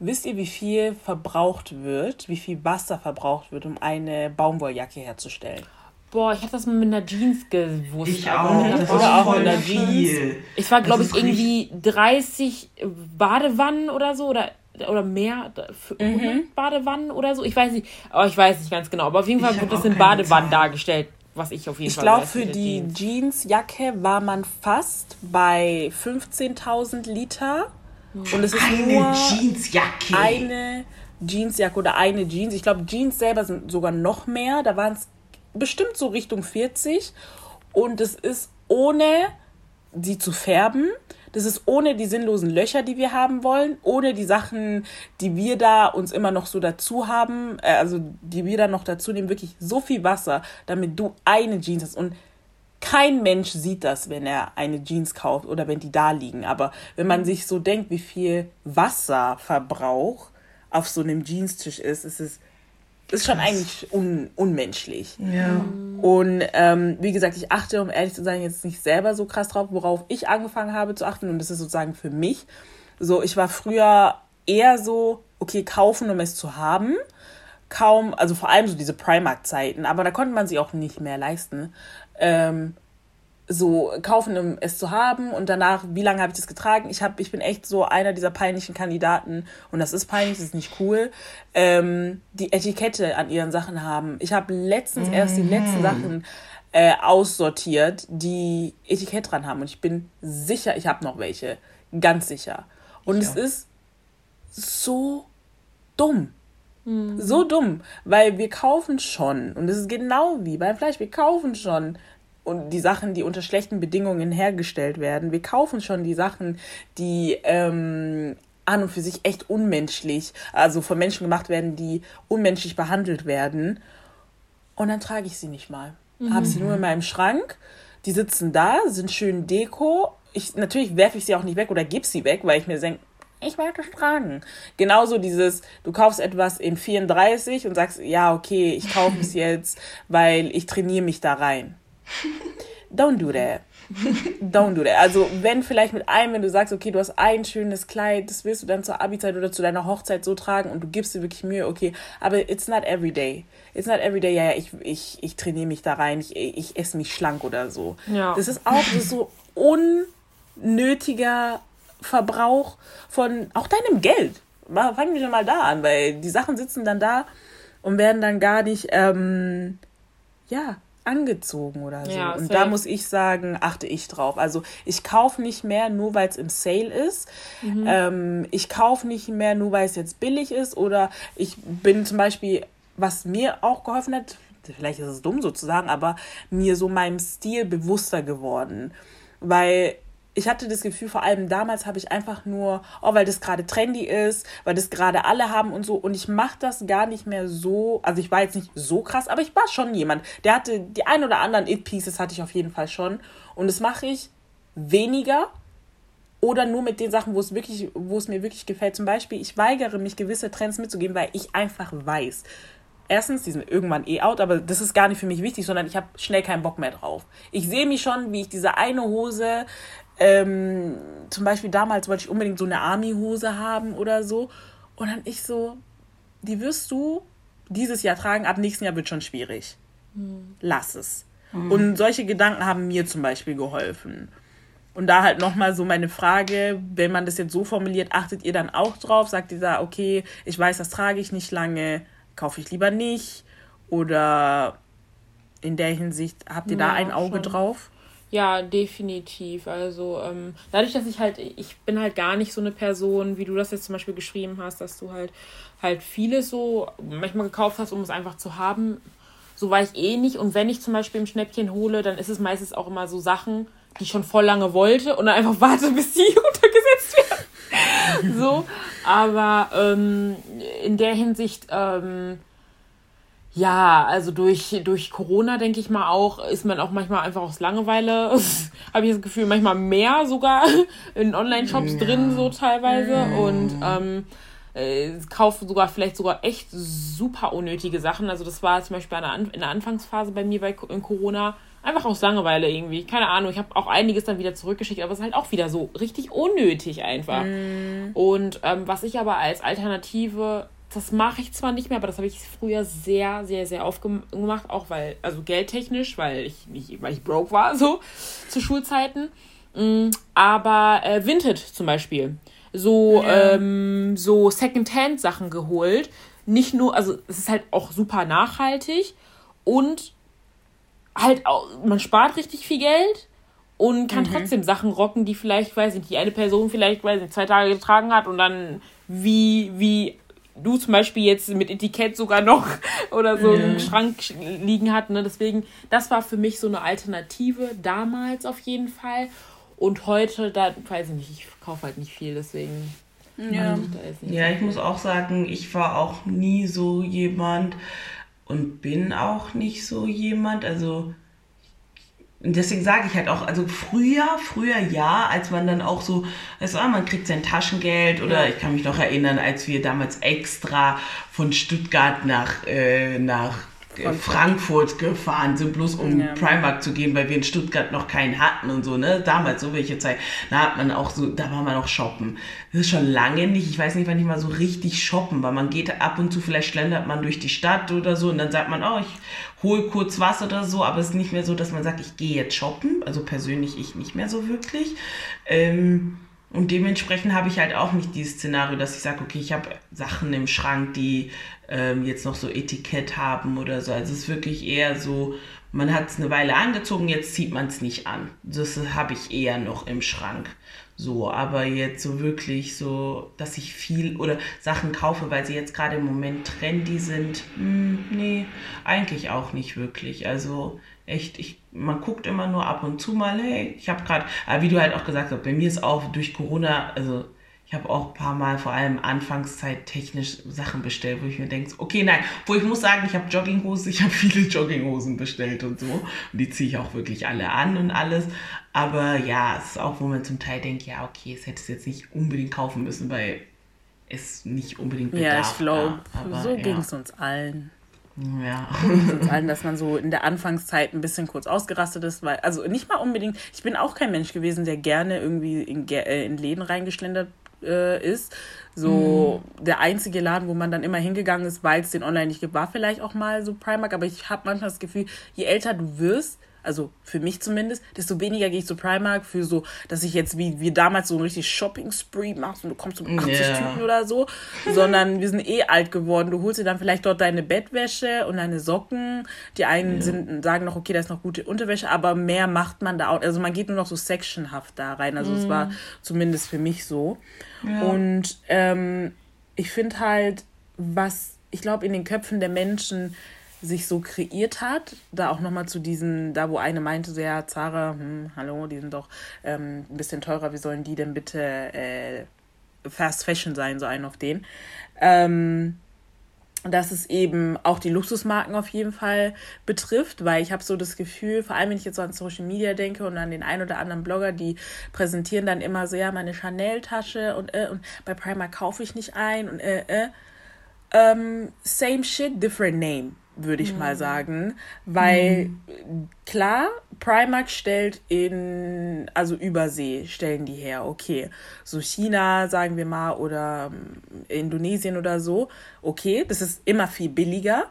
Wisst ihr, wie viel verbraucht wird, wie viel Wasser verbraucht wird, um eine Baumwolljacke herzustellen? Boah, ich habe das mal mit einer Jeans gewusst. Ich auch. Das Oder auch mit einer Jeans. Ich war, glaube ich, irgendwie 30 Badewannen oder so. Oder oder mehr, mhm. Badewannen oder so. Ich weiß nicht, aber ich weiß nicht ganz genau. Aber auf jeden Fall wird das in Badewannen dargestellt was ich auf jeden ich Fall. Ich glaube, für die Jeans. Jeansjacke war man fast bei 15.000 Liter. Und es ist eine nur Jeansjacke. eine Jeansjacke oder eine Jeans. Ich glaube, Jeans selber sind sogar noch mehr. Da waren es bestimmt so Richtung 40. Und es ist ohne sie zu färben. Das ist ohne die sinnlosen Löcher, die wir haben wollen, ohne die Sachen, die wir da uns immer noch so dazu haben, äh, also die wir da noch dazu nehmen, wirklich so viel Wasser, damit du eine Jeans hast. Und kein Mensch sieht das, wenn er eine Jeans kauft oder wenn die da liegen. Aber wenn man sich so denkt, wie viel Wasserverbrauch auf so einem Jeanstisch ist, ist es ist schon eigentlich un unmenschlich. Ja. Und ähm, wie gesagt, ich achte, um ehrlich zu sein, jetzt nicht selber so krass drauf, worauf ich angefangen habe zu achten. Und das ist sozusagen für mich. So, ich war früher eher so, okay, kaufen, um es zu haben. Kaum, also vor allem so diese Primark-Zeiten, aber da konnte man sie auch nicht mehr leisten. Ähm, so kaufen, um es zu haben und danach, wie lange habe ich das getragen? Ich habe, ich bin echt so einer dieser peinlichen Kandidaten und das ist peinlich, das ist nicht cool. Ähm, die Etikette an ihren Sachen haben. Ich habe letztens mhm. erst die letzten Sachen äh, aussortiert, die Etikett dran haben und ich bin sicher, ich habe noch welche, ganz sicher. Und ja. es ist so dumm. Mhm. So dumm, weil wir kaufen schon und es ist genau wie beim Fleisch, wir kaufen schon und die Sachen, die unter schlechten Bedingungen hergestellt werden. Wir kaufen schon die Sachen, die ähm, an und für sich echt unmenschlich, also von Menschen gemacht werden, die unmenschlich behandelt werden. Und dann trage ich sie nicht mal. Mhm. Habe sie nur in meinem Schrank. Die sitzen da, sind schön Deko. Ich, natürlich werfe ich sie auch nicht weg oder gebe sie weg, weil ich mir denke, ich werde es tragen. Genauso dieses, du kaufst etwas in 34 und sagst, ja, okay, ich kaufe es jetzt, weil ich trainiere mich da rein. Don't do that. Don't do that. Also, wenn vielleicht mit einem, wenn du sagst, okay, du hast ein schönes Kleid, das willst du dann zur Abi-Zeit oder zu deiner Hochzeit so tragen und du gibst dir wirklich Mühe, okay, aber it's not every day. It's not every day, ja, ja, ich, ich, ich trainiere mich da rein, ich, ich esse mich schlank oder so. Ja. Das ist auch das ist so unnötiger Verbrauch von auch deinem Geld. Fangen wir mal da an, weil die Sachen sitzen dann da und werden dann gar nicht, ähm, ja, angezogen oder so. Ja, und da muss ich sagen, achte ich drauf. Also ich kaufe nicht mehr, nur weil es im Sale ist. Mhm. Ähm, ich kaufe nicht mehr, nur weil es jetzt billig ist. Oder ich bin zum Beispiel, was mir auch geholfen hat, vielleicht ist es dumm sozusagen, aber mir so meinem Stil bewusster geworden. Weil ich hatte das Gefühl, vor allem damals habe ich einfach nur, oh, weil das gerade trendy ist, weil das gerade alle haben und so. Und ich mache das gar nicht mehr so. Also ich war jetzt nicht so krass, aber ich war schon jemand. Der hatte die ein oder anderen It-Pieces hatte ich auf jeden Fall schon. Und das mache ich weniger oder nur mit den Sachen, wo es wirklich, wo es mir wirklich gefällt. Zum Beispiel, ich weigere mich, gewisse Trends mitzugeben, weil ich einfach weiß. Erstens, die sind irgendwann eh out, aber das ist gar nicht für mich wichtig, sondern ich habe schnell keinen Bock mehr drauf. Ich sehe mich schon, wie ich diese eine Hose ähm, zum Beispiel damals wollte ich unbedingt so eine Army-Hose haben oder so. Und dann ich so, die wirst du dieses Jahr tragen, ab nächsten Jahr wird schon schwierig. Mhm. Lass es. Mhm. Und solche Gedanken haben mir zum Beispiel geholfen. Und da halt nochmal so meine Frage, wenn man das jetzt so formuliert, achtet ihr dann auch drauf? Sagt ihr da, okay, ich weiß, das trage ich nicht lange, kaufe ich lieber nicht? Oder in der Hinsicht, habt ihr ja, da ein Auge schon. drauf? Ja, definitiv. Also ähm, dadurch, dass ich halt, ich bin halt gar nicht so eine Person, wie du das jetzt zum Beispiel geschrieben hast, dass du halt halt vieles so manchmal gekauft hast, um es einfach zu haben. So war ich eh nicht. Und wenn ich zum Beispiel ein Schnäppchen hole, dann ist es meistens auch immer so Sachen, die ich schon voll lange wollte und dann einfach warte, bis die untergesetzt werden. so. Aber ähm, in der Hinsicht, ähm, ja, also durch, durch Corona, denke ich mal auch, ist man auch manchmal einfach aus Langeweile, habe ich das Gefühl, manchmal mehr sogar in Online-Shops ja. drin, so teilweise. Mhm. Und ähm, äh, kaufe sogar vielleicht sogar echt super unnötige Sachen. Also das war zum Beispiel in der Anfangsphase bei mir bei in Corona einfach aus Langeweile irgendwie. Keine Ahnung. Ich habe auch einiges dann wieder zurückgeschickt, aber es ist halt auch wieder so richtig unnötig einfach. Mm. Und ähm, was ich aber als Alternative das mache ich zwar nicht mehr, aber das habe ich früher sehr, sehr, sehr oft gemacht, auch weil, also geldtechnisch, weil ich nicht, weil ich broke war, so zu Schulzeiten. Mm, aber äh, Vinted zum Beispiel so, ja. ähm, so Secondhand-Sachen geholt. Nicht nur, also es ist halt auch super nachhaltig und halt auch, man spart richtig viel Geld und kann mhm. trotzdem Sachen rocken, die vielleicht, weiß nicht, die eine Person vielleicht, weiß nicht, zwei Tage getragen hat und dann wie, wie du zum Beispiel jetzt mit Etikett sogar noch oder so im Schrank liegen hat. Ne? Deswegen, das war für mich so eine Alternative damals auf jeden Fall. Und heute, da weiß ich nicht, ich kaufe halt nicht viel, deswegen. Ja. ja, ich muss auch sagen, ich war auch nie so jemand und bin auch nicht so jemand. Also deswegen sage ich halt auch, also früher, früher ja, als man dann auch so, also man kriegt sein Taschengeld oder ich kann mich noch erinnern, als wir damals extra von Stuttgart nach, äh, nach Frankfurt. Frankfurt gefahren sind, bloß um ja. Primark zu gehen, weil wir in Stuttgart noch keinen hatten und so, ne? Damals, so welche Zeit, da hat man auch so, da war man auch shoppen. Das ist schon lange nicht, ich weiß nicht, wann ich mal so richtig shoppen, weil man geht ab und zu, vielleicht schlendert man durch die Stadt oder so und dann sagt man, oh, ich hole kurz was oder so, aber es ist nicht mehr so, dass man sagt, ich gehe jetzt shoppen, also persönlich ich nicht mehr so wirklich. Ähm, und dementsprechend habe ich halt auch nicht dieses Szenario, dass ich sage, okay, ich habe Sachen im Schrank, die ähm, jetzt noch so Etikett haben oder so. Also es ist wirklich eher so, man hat es eine Weile angezogen, jetzt zieht man es nicht an. Das habe ich eher noch im Schrank. So, aber jetzt so wirklich so, dass ich viel oder Sachen kaufe, weil sie jetzt gerade im Moment trendy sind, hm, nee, eigentlich auch nicht wirklich. Also echt, ich, man guckt immer nur ab und zu mal, hey, ich habe gerade, wie du halt auch gesagt hast, bei mir ist auch durch Corona, also ich habe auch ein paar Mal vor allem Anfangszeit technisch Sachen bestellt, wo ich mir denke, okay, nein, wo ich muss sagen, ich habe Jogginghosen, ich habe viele Jogginghosen bestellt und so. Und die ziehe ich auch wirklich alle an und alles. Aber ja, es ist auch, wo man zum Teil denkt, ja, okay, es hätte es jetzt nicht unbedingt kaufen müssen, weil es nicht unbedingt bedarf. Ja, ich glaube, so ja. ging es uns allen. Ja. uns allen, dass man so in der Anfangszeit ein bisschen kurz ausgerastet ist, weil, also nicht mal unbedingt, ich bin auch kein Mensch gewesen, der gerne irgendwie in, äh, in Läden reingeschlendert äh, ist. So mhm. der einzige Laden, wo man dann immer hingegangen ist, weil es den online nicht gibt, war vielleicht auch mal so Primark. Aber ich habe manchmal das Gefühl, je älter du wirst, also für mich zumindest, desto weniger gehe ich zu Primark für so, dass ich jetzt wie, wie damals so ein richtig Shopping-Spree machst und du kommst um 80 yeah. Tüten oder so, sondern wir sind eh alt geworden. Du holst dir dann vielleicht dort deine Bettwäsche und deine Socken. Die einen yeah. sind, sagen noch, okay, da ist noch gute Unterwäsche, aber mehr macht man da auch. Also man geht nur noch so sectionhaft da rein. Also es mm. war zumindest für mich so. Ja. Und ähm, ich finde halt, was ich glaube, in den Köpfen der Menschen sich so kreiert hat. Da auch nochmal zu diesen, da wo eine meinte, so ja, Zara, hm, hallo, die sind doch ähm, ein bisschen teurer, wie sollen die denn bitte äh, Fast Fashion sein, so einen auf den. Ähm, dass es eben auch die Luxusmarken auf jeden Fall betrifft, weil ich habe so das Gefühl, vor allem wenn ich jetzt so an Social Media denke und an den ein oder anderen Blogger, die präsentieren dann immer so, ja, meine Chanel-Tasche und, äh, und bei Primark kaufe ich nicht ein und äh, äh. Um, same shit, different name. Würde ich mal sagen. Weil klar, Primark stellt in, also Übersee stellen die her, okay. So China, sagen wir mal, oder ähm, Indonesien oder so, okay, das ist immer viel billiger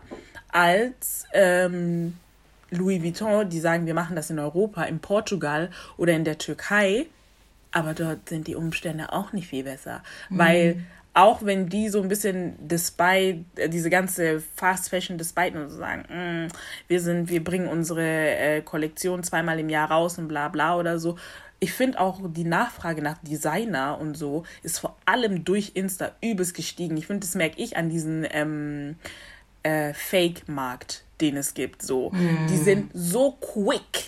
als ähm, Louis Vuitton, die sagen, wir machen das in Europa, in Portugal oder in der Türkei. Aber dort sind die Umstände auch nicht viel besser. Weil auch wenn die so ein bisschen despite, äh, diese ganze Fast Fashion despite und so sagen, mm, wir sind, wir bringen unsere äh, Kollektion zweimal im Jahr raus und bla bla oder so. Ich finde auch die Nachfrage nach Designer und so ist vor allem durch Insta übelst gestiegen. Ich finde, das merke ich an diesen ähm, äh, Fake-Markt, den es gibt. So, die sind so quick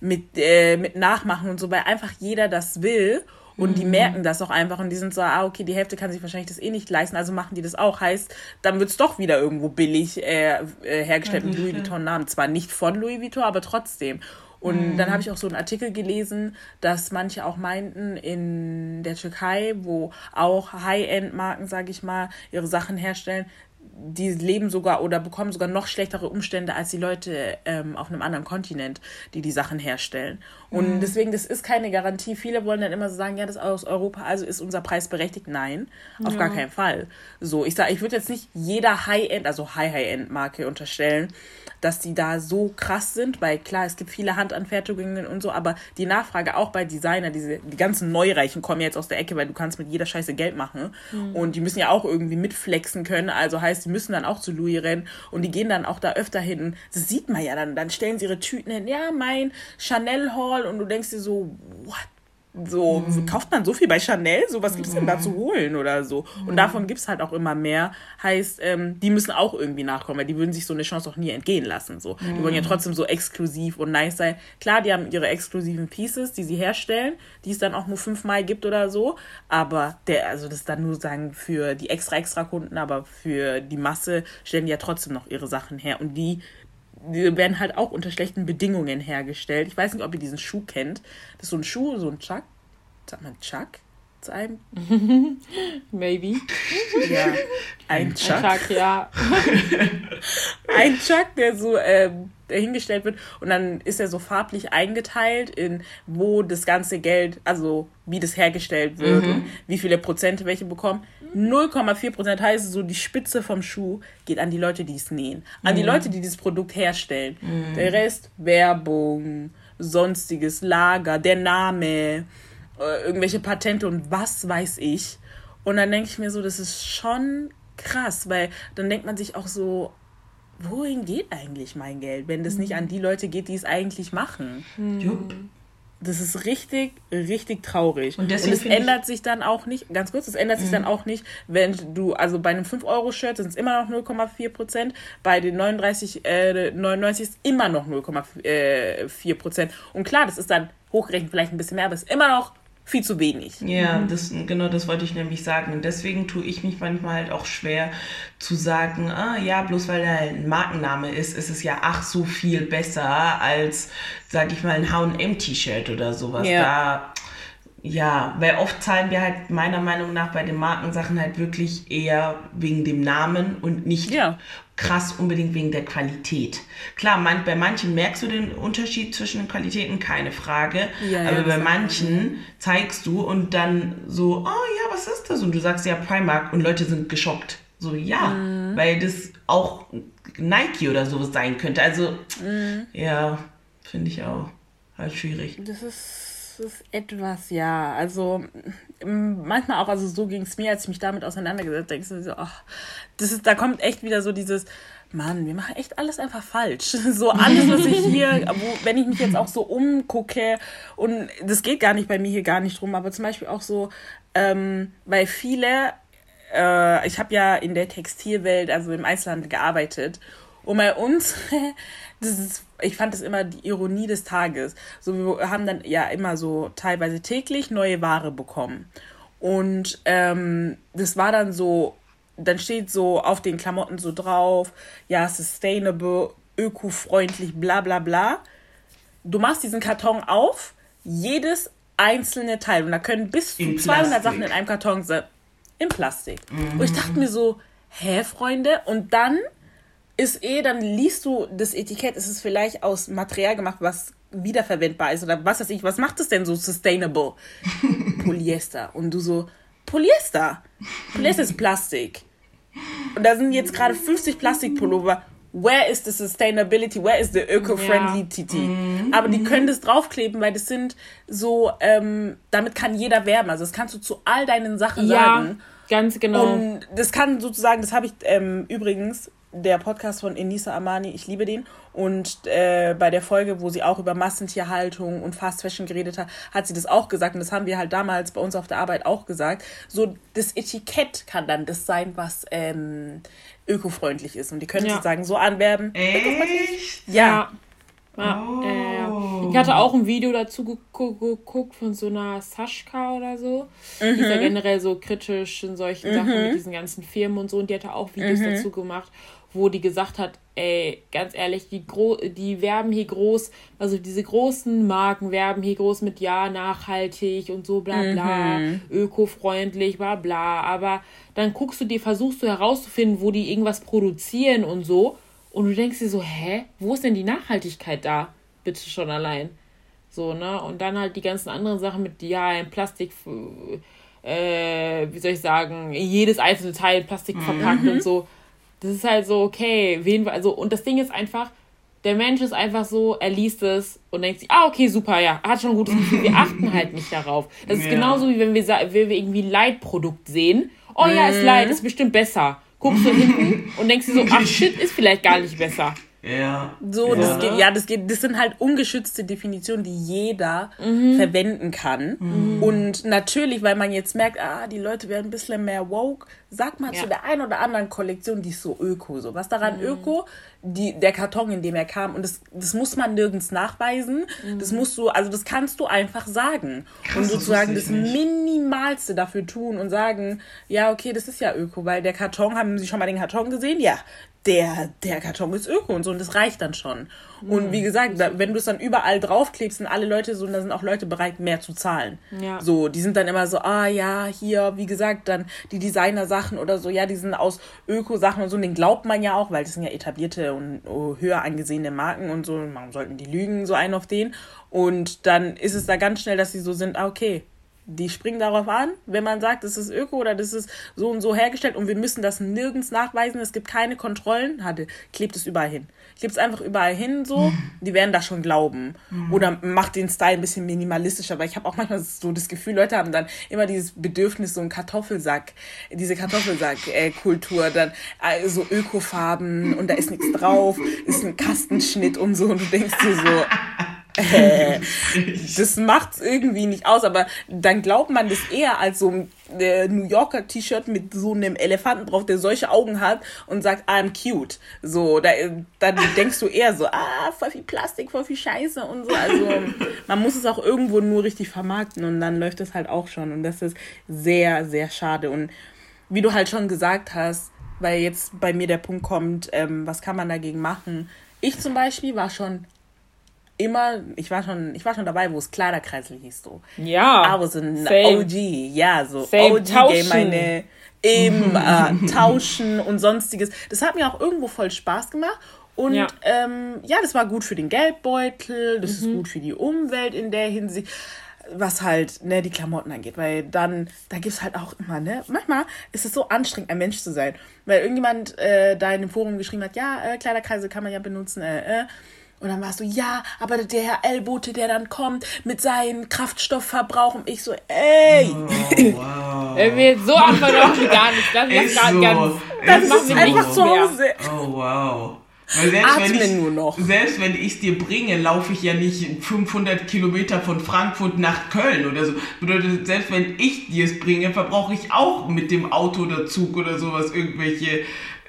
mit äh, mit Nachmachen und so, weil einfach jeder das will. Und die merken das auch einfach und die sind so, ah, okay, die Hälfte kann sich wahrscheinlich das eh nicht leisten, also machen die das auch. Heißt, dann wird es doch wieder irgendwo billig äh, äh, hergestellt mit Louis Vuitton-Namen. Zwar nicht von Louis Vuitton, aber trotzdem. Und dann habe ich auch so einen Artikel gelesen, dass manche auch meinten, in der Türkei, wo auch High-End-Marken, sage ich mal, ihre Sachen herstellen, die leben sogar oder bekommen sogar noch schlechtere Umstände als die Leute ähm, auf einem anderen Kontinent, die die Sachen herstellen. Und deswegen, das ist keine Garantie. Viele wollen dann immer so sagen, ja, das ist aus Europa, also ist unser Preis berechtigt. Nein, auf gar keinen Fall. So, ich sage, ich würde jetzt nicht jeder High-End, also High-High-End-Marke unterstellen, dass die da so krass sind, weil klar, es gibt viele Handanfertigungen und so, aber die Nachfrage auch bei Designer, diese, die ganzen Neureichen kommen jetzt aus der Ecke, weil du kannst mit jeder Scheiße Geld machen und die müssen ja auch irgendwie mitflexen können, also heißt, die müssen dann auch zu Louis rennen und die gehen dann auch da öfter hin. Das sieht man ja dann, dann stellen sie ihre Tüten hin, ja, mein Chanel Haul und du denkst dir so, what? So, kauft man so viel bei Chanel? So, was gibt's denn da zu holen oder so? Und davon gibt's halt auch immer mehr. Heißt, ähm, die müssen auch irgendwie nachkommen, weil die würden sich so eine Chance auch nie entgehen lassen. So. Die wollen ja trotzdem so exklusiv und nice sein. Klar, die haben ihre exklusiven Pieces, die sie herstellen, die es dann auch nur fünfmal gibt oder so. Aber der, also das ist dann nur sagen für die extra extra Kunden, aber für die Masse stellen die ja trotzdem noch ihre Sachen her. Und die die werden halt auch unter schlechten Bedingungen hergestellt. Ich weiß nicht, ob ihr diesen Schuh kennt. Das ist so ein Schuh, so ein Chuck. Sagt man Chuck zu einem? Maybe. Ja, ein Chuck. Ein Chuck, ja. Ein Chuck, der so ähm, hingestellt wird und dann ist er so farblich eingeteilt in wo das ganze Geld, also wie das hergestellt wird und wie viele Prozente welche bekommen. 0,4 Prozent heißt so, die Spitze vom Schuh geht an die Leute, die es nähen. An die Leute, die dieses Produkt herstellen. Der Rest, Werbung, sonstiges, Lager, der Name, äh, irgendwelche Patente und was weiß ich. Und dann denke ich mir so, das ist schon krass, weil dann denkt man sich auch so, wohin geht eigentlich mein Geld, wenn das nicht an die Leute geht, die es eigentlich machen? Jupp. Das ist richtig, richtig traurig. Und Und, deswegen es finde ich- ändert sich dann auch nicht, ganz kurz, es ändert sich dann auch nicht, wenn du, also bei einem 5-Euro-Shirt sind es immer noch 0,4 Prozent, bei den 39, äh, 99 ist immer noch 0,4 Prozent. Und klar, das ist dann hochgerechnet vielleicht ein bisschen mehr, aber es ist immer noch viel zu wenig. Ja, das, genau das wollte ich nämlich sagen. Und deswegen tue ich mich manchmal halt auch schwer zu sagen, ah ja, bloß weil er ein Markenname ist, ist es ja ach so viel besser als, sag ich mal, ein H&M-T-Shirt oder sowas. Ja. Da, ja, weil oft zahlen wir halt meiner Meinung nach bei den Markensachen halt wirklich eher wegen dem Namen und nicht Ja. Krass unbedingt wegen der Qualität. Klar, man, bei manchen merkst du den Unterschied zwischen den Qualitäten, keine Frage. Ja, ja, aber das bei manchen zeigst du und dann so, oh ja, was ist das? Und du sagst ja Primark und Leute sind geschockt. So, ja, Mhm. weil das auch Nike oder sowas sein könnte. Also, Mhm. ja, finde ich auch halt schwierig. Das ist, ist etwas, ja. Also manchmal auch, also so ging es mir, als ich mich damit auseinandergesetzt habe, denkst du so, ach, das ist, da kommt echt wieder so dieses, Mann, wir machen echt alles einfach falsch. So alles, was ich hier, wo, wenn ich mich jetzt auch so umgucke, und das geht gar nicht bei mir hier gar nicht drum, aber zum Beispiel auch so, ähm, weil viele, äh, ich habe ja in der Textilwelt, also im Einzelhandel gearbeitet. Und bei uns, das ist, ich fand das immer die Ironie des Tages. So, wir haben dann ja immer so teilweise täglich neue Ware bekommen. Und ähm, das war dann so, dann steht so auf den Klamotten so drauf, ja, sustainable, ökofreundlich, bla bla bla. Du machst diesen Karton auf, jedes einzelne Teil, und da können bis zu In 200 Plastik. Sachen in einem Karton sein, in Plastik. Und ich dachte mir so, hä, Freunde? Und dann ist eh, dann liest du das Etikett, ist es vielleicht aus Material gemacht, was wiederverwendbar ist oder was weiß ich, was macht es denn so sustainable? Polyester. Und du so, Polyester. Polyester ist Plastik. Und da sind jetzt gerade 50 Plastikpullover. Where is the sustainability? Where is the eco-friendly-TT? Mhm. Aber die können das draufkleben, weil das sind so, ähm, damit kann jeder werben. Also das kannst du zu all deinen Sachen Ja, sagen. ganz genau. Und das kann sozusagen, das habe ich ähm, übrigens, der Podcast von Enisa Amani, ich liebe den. Und äh, bei der Folge, wo sie auch über Massentierhaltung und Fast Fashion geredet hat, hat sie das auch gesagt. Und das haben wir halt damals bei uns auf der Arbeit auch gesagt. So, das Etikett kann dann das sein, was ähm, ökofreundlich ist. Und die können Ja. sozusagen so anwerben. Echt? Ja. Ja, Oh. äh, ja. Ich hatte auch ein Video dazu geguckt, von so einer Sascha oder so. Die ist ja generell so kritisch in solchen Sachen mit diesen ganzen Firmen und so. Und die hatte auch Videos dazu gemacht, wo die gesagt hat, ey, ganz ehrlich, die, gro die werben hier groß, also diese großen Marken werben hier groß mit ja, nachhaltig und so bla bla, ökofreundlich, bla bla. Aber dann guckst du dir, versuchst du herauszufinden, wo die irgendwas produzieren und so. Und du denkst dir so, hä, wo ist denn die Nachhaltigkeit da? Bitte schon allein. So, ne? Und dann halt die ganzen anderen Sachen mit, ja, in Plastik, äh, wie soll ich sagen, jedes einzelne Teil in Plastik verpackt und so. Das ist halt so, okay, wen, also, und das Ding ist einfach, der Mensch ist einfach so, er liest es und denkt sich, ah, okay, super, ja, hat schon ein gutes Gefühl. Wir achten halt nicht darauf. Das ist Ja. genauso wie wenn wir, wenn wir irgendwie ein Leitprodukt sehen. Oh ja, ist Light, ist bestimmt besser. Guckst du hinten und denkst dir so, ach shit, ist vielleicht gar nicht besser. Ja. So, ja. das geht, ja, das geht, das sind halt ungeschützte Definitionen, die jeder Mhm. verwenden kann. Und natürlich, weil man jetzt merkt, ah, die Leute werden ein bisschen mehr woke, sag mal Ja. zu der einen oder anderen Kollektion, die ist so öko. So, was daran Mhm. öko? Die, der Karton, in dem er kam. Und das, das muss man nirgends nachweisen. Mhm. Das musst du, also das kannst du einfach sagen. Krass, und das sozusagen das nicht. Minimalste dafür tun und sagen, ja, okay, das ist ja öko, weil der Karton, haben Sie schon mal den Karton gesehen? Ja, der, der Karton ist öko und so und das reicht dann schon. Und wie gesagt, da, wenn du es dann überall draufklebst, sind alle Leute so, und da sind auch Leute bereit, mehr zu zahlen. Ja. So, die sind dann immer so, ah ja, hier, wie gesagt, dann die Designer-Sachen oder so, ja, die sind aus Öko-Sachen und so, und den glaubt man ja auch, weil das sind ja etablierte und oh, höher angesehene Marken und so, man sollten die lügen, so einen auf den. Und dann ist es da ganz schnell, dass sie so sind, ah, okay, die springen darauf an, wenn man sagt, das ist Öko oder das ist so und so hergestellt und wir müssen das nirgends nachweisen, es gibt keine Kontrollen, hatte, klebt es überall hin. Klebt es einfach überall hin so, die werden das schon glauben. Oder macht den Style ein bisschen minimalistischer, aber ich habe auch manchmal so das Gefühl, Leute haben dann immer dieses Bedürfnis, so einen Kartoffelsack, diese Kartoffelsack-Kultur, dann äh, so Ökofarben und da ist nichts drauf, ist ein Kastenschnitt und so und du denkst dir so, das macht's irgendwie nicht aus, aber dann glaubt man das eher als so ein äh, New Yorker T-Shirt mit so einem Elefanten drauf, der solche Augen hat und sagt, I'm cute. So, da, dann denkst du eher so, ah, voll viel Plastik, voll viel Scheiße und so. Also man muss es auch irgendwo nur richtig vermarkten und dann läuft es halt auch schon und das ist sehr, sehr schade und wie du halt schon gesagt hast, weil jetzt bei mir der Punkt kommt, ähm, was kann man dagegen machen? Ich zum Beispiel war schon immer, ich war schon, ich war schon dabei, wo es Kleiderkreisel hieß so. Ja. I was same. OG, ja, so Same, OG tauschen. Meine im äh, Tauschen und sonstiges. Das hat mir auch irgendwo voll Spaß gemacht. Und Ja. ähm, ja das war gut für den Geldbeutel, das ist gut für die Umwelt in der Hinsicht, was halt ne, die Klamotten angeht. Weil dann, da gibt es halt auch immer, ne, manchmal ist es so anstrengend, ein Mensch zu sein. Weil irgendjemand äh, da in dem Forum geschrieben hat, ja, äh, Kleiderkreise kann man ja benutzen, äh, äh. Und dann warst du, ja, aber der Herr L-Bote, der dann kommt mit seinem Kraftstoffverbrauch und ich so, ey, Oh, wow. Wenn wir jetzt so wir gar nicht. Das, das, Ist gar, so. ganz, das Ist machen ist wir so. nicht einfach zu. Hause. Oh, wow. Weil selbst Atme wenn ich, nur noch. Selbst wenn ich es dir bringe, laufe ich ja nicht 500 Kilometer von Frankfurt nach Köln oder so. Bedeutet, selbst wenn ich dir es bringe, verbrauche ich auch mit dem Auto oder Zug oder sowas irgendwelche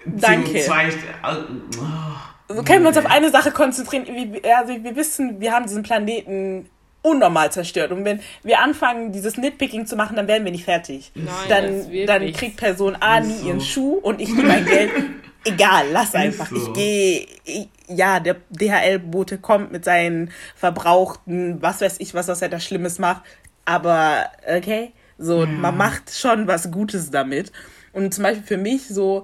Danke. CO2. Oh. So können wir uns auf eine Sache konzentrieren. Wir, also wir wissen, wir haben diesen Planeten unnormal zerstört. Und wenn wir anfangen, dieses Nitpicking zu machen, dann werden wir nicht fertig. Nein, dann, dann kriegt Person A nie so. ihren Schuh und ich nie mein Geld. Egal, lass einfach. so. Ich gehe, ja, der DHL-Bote kommt mit seinen verbrauchten, was weiß ich, was das er da Schlimmes macht. Aber, okay, so, man macht schon was Gutes damit. Und zum Beispiel für mich so,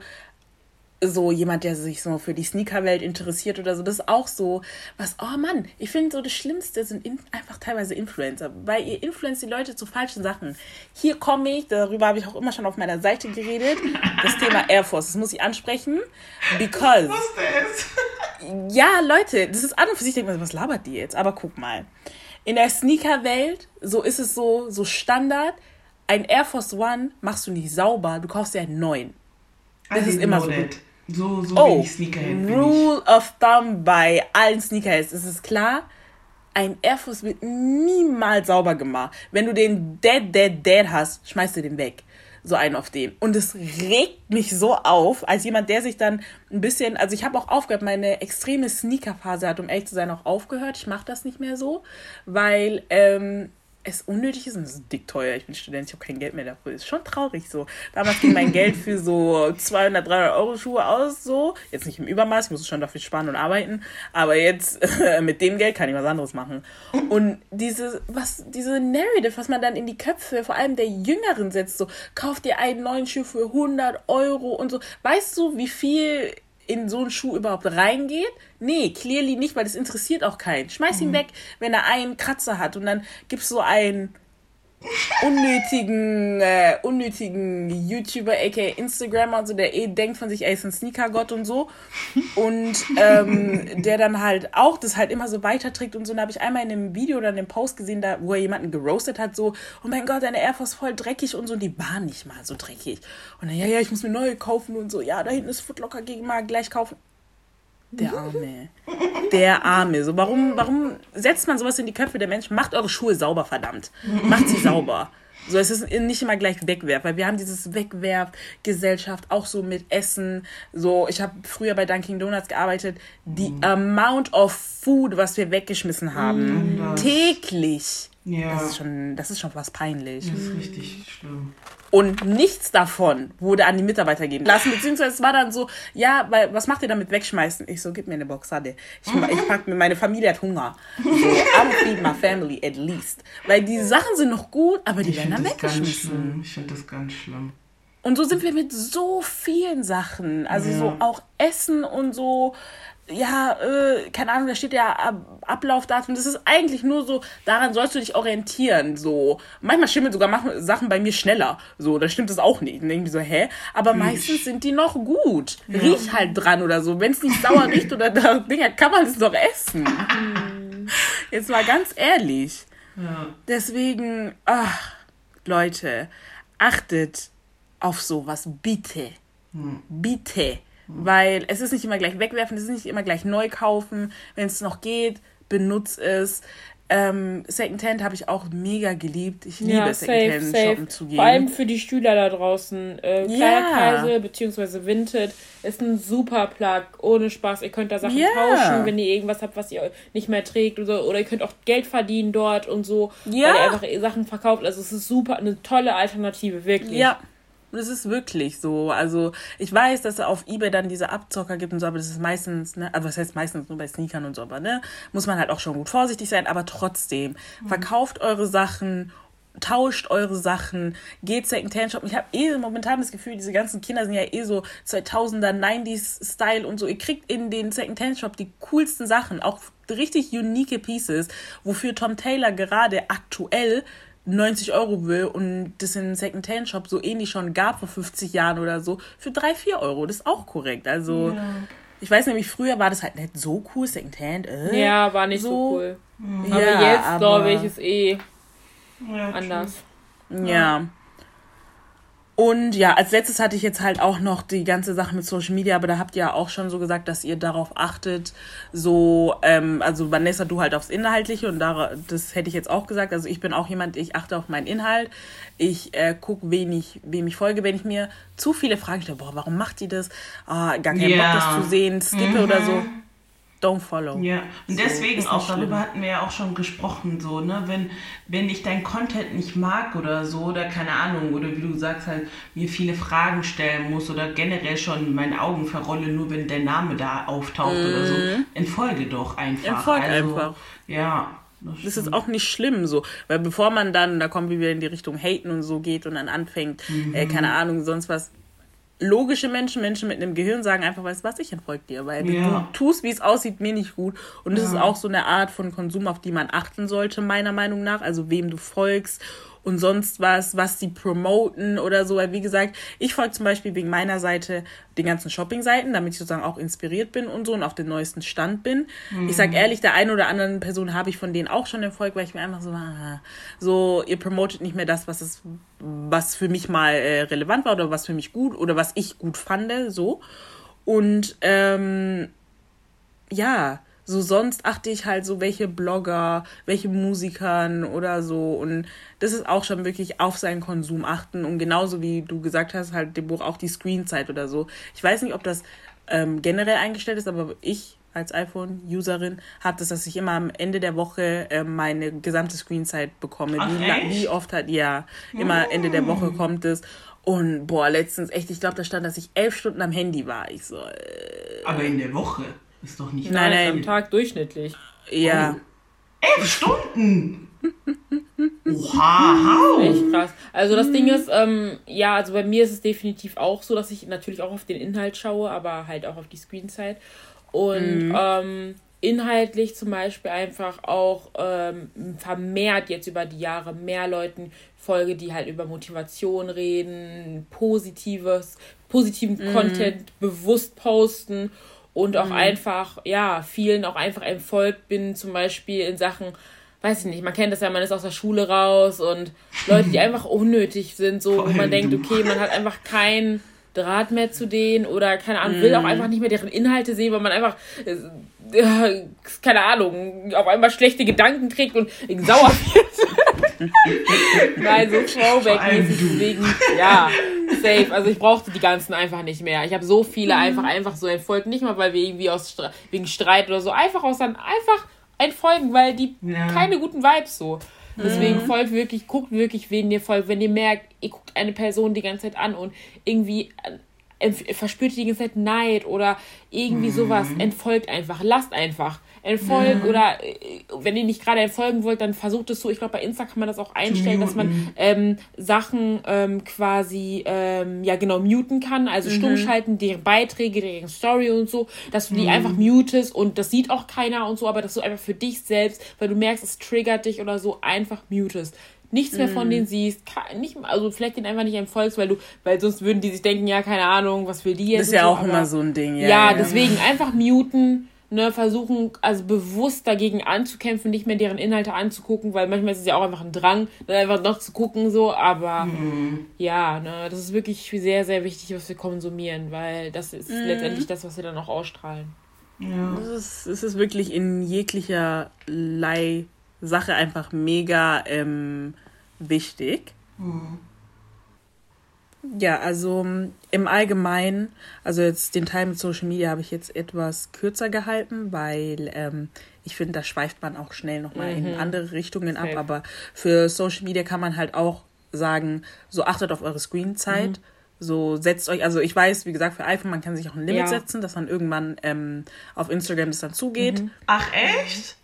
so jemand, der sich so für die Sneakerwelt interessiert oder so, das ist auch so, was, oh Mann, ich finde so das Schlimmste sind in, einfach teilweise Influencer, weil ihr influenzt die Leute zu falschen Sachen. Hier komme ich, darüber habe ich auch immer schon auf meiner Seite geredet, das Thema Air Force, das muss ich ansprechen, because. Was? Ja, Leute, das ist an und für sich, denkt man, was labert die jetzt? Aber guck mal. In der Sneakerwelt, so ist es so, so Standard, ein Air Force One machst du nicht sauber, du kaufst ja einen neuen. Das ist immer so. Gut. So, so oh, wenig Sneakerhead Rule of Thumb bei allen Sneakerheads. Es ist klar, ein Air Force wird niemals sauber gemacht. Wenn du den Dead, Dead, Dead hast, schmeißt du den weg. So einen auf den. Und es regt mich so auf, als jemand, der sich dann ein bisschen, also ich habe auch aufgehört, meine extreme Sneakerphase hat, um ehrlich zu sein, auch aufgehört. Ich mache das nicht mehr so, weil ähm, es unnötig ist und es ist dick teuer. Ich bin Student, ich habe kein Geld mehr dafür. Ist schon traurig so. Damals ging mein Geld für so 200, 300 Euro Schuhe aus, so. Jetzt nicht im Übermaß, ich muss schon dafür sparen und arbeiten. Aber jetzt mit dem Geld kann ich was anderes machen. Und diese, was, diese Narrative, was man dann in die Köpfe, vor allem der Jüngeren setzt, so, kauft dir einen neuen Schuh für 100 Euro und so. Weißt du, wie viel in so einen Schuh überhaupt reingeht? Nee, clearly nicht, weil das interessiert auch keinen. Schmeiß ihn mhm. weg, wenn er einen Kratzer hat und dann gibt's so einen unnötigen, äh, unnötigen YouTuber, aka Instagrammer und so, der eh denkt von sich, ey, ist ein Sneakergott und so. Und ähm, der dann halt auch das halt immer so weiterträgt und so. Und da habe ich einmal in einem Video oder in einem Post gesehen, da, wo er jemanden geroastet hat, so, oh mein Gott, deine Air Force voll dreckig und so. Und die war nicht mal so dreckig. Und dann, ja, ja, ich muss mir neue kaufen und so. Ja, da hinten ist Footlocker gegen mal gleich kaufen. Der Arme. Der Arme. So, warum, warum setzt man sowas in die Köpfe der Menschen? Macht eure Schuhe sauber, verdammt. Macht sie sauber. So, es ist nicht immer gleich Wegwerf, weil wir haben dieses Wegwerf-Gesellschaft auch so mit Essen. So, ich habe früher bei Dunkin' Donuts gearbeitet. Die mm. Amount of Food, was wir weggeschmissen haben, mm, täglich. Ja. Das ist schon, das ist schon was peinlich. Das ist richtig schlimm. Und nichts davon wurde an die Mitarbeiter geben lassen. Beziehungsweise es war dann so, ja, weil, was macht ihr damit wegschmeißen? Ich so, gib mir eine Boxade. Ich, ich pack mir, meine Familie hat Hunger. So, I'm feed my family at least. Weil die Sachen sind noch gut, aber die ich werden dann weggeschmissen. Ich finde das ganz schlimm. Und so sind wir mit so vielen Sachen. Also ja. so auch Essen und so ja, äh, keine Ahnung, da steht ja Ab Ablaufdatum. Das ist eigentlich nur so, daran sollst du dich orientieren. So, manchmal stimmen sogar Sachen bei mir schneller. So, da stimmt das auch nicht. Und irgendwie so, hä? Aber Riech. meistens sind die noch gut. Ja. Riech halt dran oder so. Wenn es nicht sauer riecht oder da, Dinger, kann man es doch essen. Jetzt mal ganz ehrlich. Ja. Deswegen, ach, Leute, achtet auf sowas, bitte. Hm. Bitte. Weil es ist nicht immer gleich wegwerfen, es ist nicht immer gleich neu kaufen. Wenn es noch geht, benutze es. Ähm, Secondhand habe ich auch mega geliebt. Ich liebe ja, Secondhand shoppen zu gehen. Vor allem für die Schüler da draußen. Äh, Kleiderkreise ja. bzw. Vinted ist ein super Plug. Ohne Spaß. Ihr könnt da Sachen ja. tauschen, wenn ihr irgendwas habt, was ihr nicht mehr trägt. Oder, oder ihr könnt auch Geld verdienen dort und so. Ja. Weil ihr einfach Sachen verkauft. Also es ist super, eine tolle Alternative, wirklich. Ja. Das ist wirklich so. Also ich weiß, dass es auf Ebay dann diese Abzocker gibt und so, aber das ist meistens, ne, also was heißt meistens nur bei Sneakern und so, aber ne, muss man halt auch schon gut vorsichtig sein, aber trotzdem, mhm. verkauft eure Sachen, tauscht eure Sachen, geht Secondhand shoppen. Ich habe eh momentan das Gefühl, diese ganzen Kinder sind ja eh so 2000er, 90s Style und so. Ihr kriegt in den Secondhand Shop die coolsten Sachen, auch richtig unique Pieces, wofür Tom Taylor gerade aktuell 90 Euro will und das in einem Second-Hand-Shop so ähnlich schon gab vor 50 Jahren oder so, für 3, 4 Euro. Das ist auch korrekt. Also, ja. ich weiß nämlich, früher war das halt nicht so cool, Second-Hand. Äh, ja, war nicht so, so cool. Mhm. Aber ja, jetzt, glaube ich, ist eh anders. Ja. ja. Und ja, als letztes hatte ich jetzt halt auch noch die ganze Sache mit Social Media, aber da habt ihr ja auch schon so gesagt, dass ihr darauf achtet, so, ähm, also Vanessa, du halt aufs Inhaltliche und da, das hätte ich jetzt auch gesagt. Also ich bin auch jemand, ich achte auf meinen Inhalt. Ich äh, gucke, wen ich, wem ich folge, wenn ich mir zu viele Fragen stelle, boah, warum macht die das? Ah, gar keinen yeah. Bock, das zu sehen, skippe mhm. oder so don't follow. Ja, und deswegen so, auch, darüber hatten wir ja auch schon gesprochen, so, ne, wenn, wenn ich dein Content nicht mag oder so, oder keine Ahnung, oder wie du sagst, halt, mir viele Fragen stellen muss oder generell schon meine Augen verrolle, nur wenn der Name da auftaucht mhm. oder so, mhm. entfolge doch einfach. Entfolge also, einfach. Ja. Das, das, ist auch nicht schlimm so, weil bevor man dann, da kommen wir wieder in die Richtung Haten und so geht und dann anfängt, mhm. äh, keine Ahnung, sonst was, logische Menschen, Menschen mit einem Gehirn sagen einfach, weißt du was, ich entfolge dir, weil Ja. du tust, wie es aussieht, mir nicht gut. Und das Ja. ist auch so eine Art von Konsum, auf die man achten sollte, meiner Meinung nach. Also wem du folgst und sonst was, was die promoten oder so. Weil wie gesagt, ich folge zum Beispiel wegen meiner Seite den ganzen Shopping-Seiten, damit ich sozusagen auch inspiriert bin und so und auf dem neuesten Stand bin. Ich sag ehrlich, der einen oder anderen Person habe ich von denen auch schon entfolgt, weil ich mir einfach so, ah, so, ihr promotet nicht mehr das, was es, was für mich mal äh, relevant war oder was für mich gut oder was ich gut fand, so. Und ähm, ja, so sonst achte ich halt so, welche Blogger, welche Musikern oder so. Und das ist auch schon wirklich auf seinen Konsum achten. Und genauso wie du gesagt hast, halt dem Buch auch die Screenzeit oder so. Ich weiß nicht, ob das ähm, generell eingestellt ist, aber ich als iPhone-Userin habe das, dass ich immer am Ende der Woche äh, meine gesamte Screenzeit bekomme. Ach, wie, wie oft hat, ja, immer Ende der Woche kommt es. Und boah, letztens echt, ich glaube, da stand, dass ich elf Stunden am Handy war. Ich so, äh, Aber in der Woche ist doch nicht. Nein, nein. Am Tag durchschnittlich. ja. Elf Stunden! Oha! Echt krass. Also das Ding ist, ähm, ja, also bei mir ist es definitiv auch so, dass ich natürlich auch auf den Inhalt schaue, aber halt auch auf die Screenzeit. Und ähm, inhaltlich zum Beispiel einfach auch ähm, vermehrt jetzt über die Jahre mehr Leuten folge, die halt über Motivation reden, positives, positiven Content bewusst posten und auch einfach, ja, vielen auch einfach entfolgt bin, zum Beispiel in Sachen, weiß ich nicht, man kennt das ja, man ist aus der Schule raus und Leute, die einfach unnötig sind, so, wo Vor man denkt, okay, man hat einfach keinen Draht mehr zu denen oder keine Ahnung, will auch einfach nicht mehr deren Inhalte sehen, weil man einfach, äh, keine Ahnung, auf einmal schlechte Gedanken kriegt und sauer wird. Nein, so Throwback-mäßig, deswegen, ja, safe. Also ich brauchte die ganzen einfach nicht mehr. Ich habe so viele einfach, einfach so entfolgt, nicht mal, weil wir irgendwie aus wegen Streit oder so, einfach aus dann einfach entfolgen, weil die Ja. keine guten Vibes so. Deswegen folgt wirklich, guckt wirklich, wen ihr folgt. Wenn ihr merkt, ihr guckt eine Person die ganze Zeit an und irgendwie äh, verspürt die ganze Zeit Neid oder irgendwie sowas, entfolgt einfach, lasst einfach. Entfolgt oder äh, wenn ihr nicht gerade entfolgen wollt, dann versucht es so. Ich glaube, bei Insta kann man das auch einstellen, dass man ähm, Sachen ähm, quasi, ähm, ja genau, muten kann. Also stumm schalten, deren Beiträge, deren Story und so, dass du die einfach mutest und das sieht auch keiner und so, aber dass du einfach für dich selbst, weil du merkst, es triggert dich oder so, einfach mutest. Nichts mehr von denen siehst, ka- nicht, also vielleicht den einfach nicht entfolgst, weil du, weil sonst würden die sich denken, ja, keine Ahnung, was will die jetzt? Das ist ja auch aber- immer so ein Ding. Ja, ja, deswegen einfach muten, ne, versuchen, also bewusst dagegen anzukämpfen, nicht mehr deren Inhalte anzugucken, weil manchmal ist es ja auch einfach ein Drang, dann einfach noch zu gucken, so, aber ja, ne, das ist wirklich sehr, sehr wichtig, was wir konsumieren, weil das ist letztendlich das, was wir dann auch ausstrahlen. Ja. Es ist, es ist wirklich in jeglicher Lei Sache einfach mega ähm, wichtig. Ja, also ähm, im Allgemeinen, also jetzt den Teil mit Social Media habe ich jetzt etwas kürzer gehalten, weil ähm, ich finde, da schweift man auch schnell nochmal in andere Richtungen ab. Safe. Aber für Social Media kann man halt auch sagen, so achtet auf eure Screenzeit. So setzt euch, also ich weiß, wie gesagt, für iPhone, man kann sich auch ein Limit Ja. setzen, dass man irgendwann ähm, auf Instagram das dann zugeht. Ach, echt?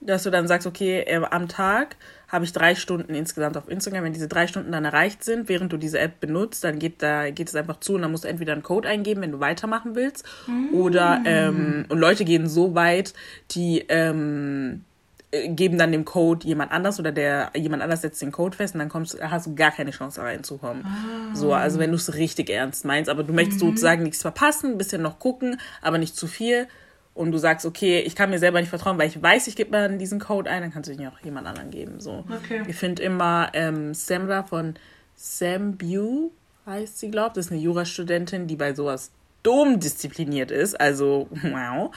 dass du dann sagst, okay, äh, am Tag habe ich drei Stunden insgesamt auf Instagram. Wenn diese drei Stunden dann erreicht sind, während du diese App benutzt, dann geht da geht es einfach zu und dann musst du entweder einen Code eingeben, wenn du weitermachen willst, oder ähm, und Leute gehen so weit, die ähm, äh, geben dann dem Code jemand anders oder der jemand anders setzt den Code fest und dann kommst, hast du gar keine Chance da reinzukommen. So, also wenn du es richtig ernst meinst, aber du möchtest sozusagen nichts verpassen, ein bisschen noch gucken, aber nicht zu viel. Und du sagst, okay, ich kann mir selber nicht vertrauen, weil ich weiß, ich gebe mir diesen Code ein, dann kannst du ihn ja auch jemand anderen geben. So. Okay. Ich finde immer ähm, Samra von Sam Bew, heißt sie, glaubt, das ist eine Jurastudentin, die bei sowas dumm diszipliniert ist. Also, wow.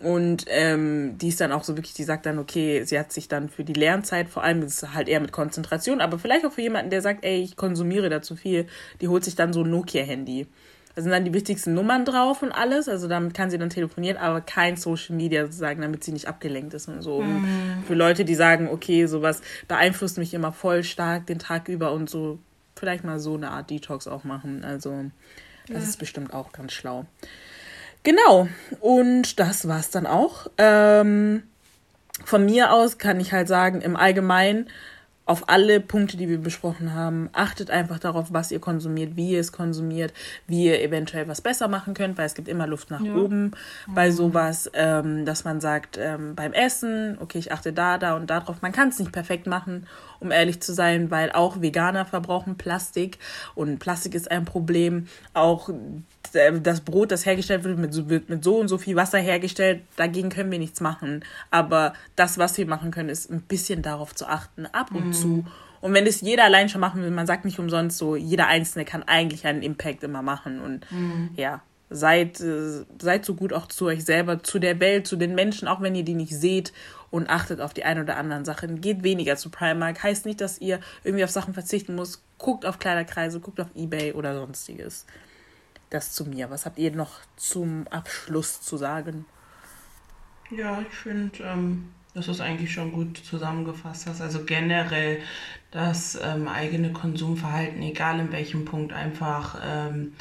Und ähm, die ist dann auch so wirklich, die sagt dann, okay, sie hat sich dann für die Lernzeit, vor allem ist es halt eher mit Konzentration, aber vielleicht auch für jemanden, der sagt, ey, ich konsumiere da zu viel, die holt sich dann so ein Nokia-Handy. Da sind dann die wichtigsten Nummern drauf und alles, also damit kann sie dann telefonieren, aber kein Social Media sozusagen, damit sie nicht abgelenkt ist und so. Und für Leute, die sagen, okay, sowas beeinflusst mich immer voll stark den Tag über und so, vielleicht mal so eine Art Detox auch machen. Also, das ist bestimmt auch ganz schlau. Genau, und das war's dann auch. Ähm, von mir aus kann ich halt sagen, im Allgemeinen auf alle Punkte, die wir besprochen haben, achtet einfach darauf, was ihr konsumiert, wie ihr es konsumiert, wie ihr eventuell was besser machen könnt, weil es gibt immer Luft nach ja. oben bei sowas, ähm, dass man sagt, ähm, beim Essen, okay, ich achte da, da und da drauf. Man kann es nicht perfekt machen, um ehrlich zu sein, weil auch Veganer verbrauchen Plastik und Plastik ist ein Problem. Auch das Brot, das hergestellt wird, mit so, wird mit so und so viel Wasser hergestellt, dagegen können wir nichts machen. Aber das, was wir machen können, ist ein bisschen darauf zu achten, ab und mhm. zu. Und wenn es jeder allein schon machen will, man sagt nicht umsonst so, jeder Einzelne kann eigentlich einen Impact immer machen. Und mhm. ja, seid, äh, seid so gut auch zu euch selber, zu der Welt, zu den Menschen, auch wenn ihr die nicht seht und achtet auf die ein oder anderen Sachen. Geht weniger zu Primark. Heißt nicht, dass ihr irgendwie auf Sachen verzichten müsst. Guckt auf Kleiderkreise, guckt auf Ebay oder sonstiges. Das zu mir. Was habt ihr noch zum Abschluss zu sagen? Ja, ich finde, ähm, dass du es eigentlich schon gut zusammengefasst hast. Also generell das ähm, eigene Konsumverhalten, egal in welchem Punkt, einfach ähm,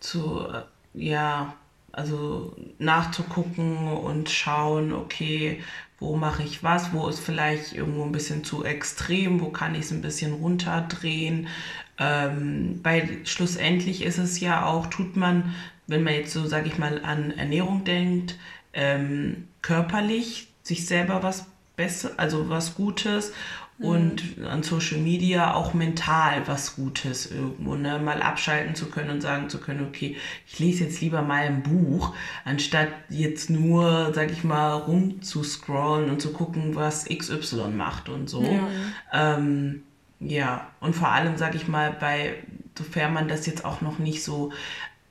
zu, äh, ja, also nachzugucken und schauen, okay, wo mache ich was, wo ist vielleicht irgendwo ein bisschen zu extrem, wo kann ich es ein bisschen runterdrehen. Ähm, weil schlussendlich ist es ja auch, tut man, wenn man jetzt so, sage ich mal, an Ernährung denkt, ähm, körperlich sich selber was Besseres, also was Gutes und mhm. an Social Media auch mental was Gutes irgendwo, ne? Mal abschalten zu können und sagen zu können, okay, ich lese jetzt lieber mal ein Buch, anstatt jetzt nur, sag ich mal, rumzuscrollen und zu gucken, was XY macht und so. Ja, ähm, ja. und vor allem, sag ich mal, bei, sofern man das jetzt auch noch nicht so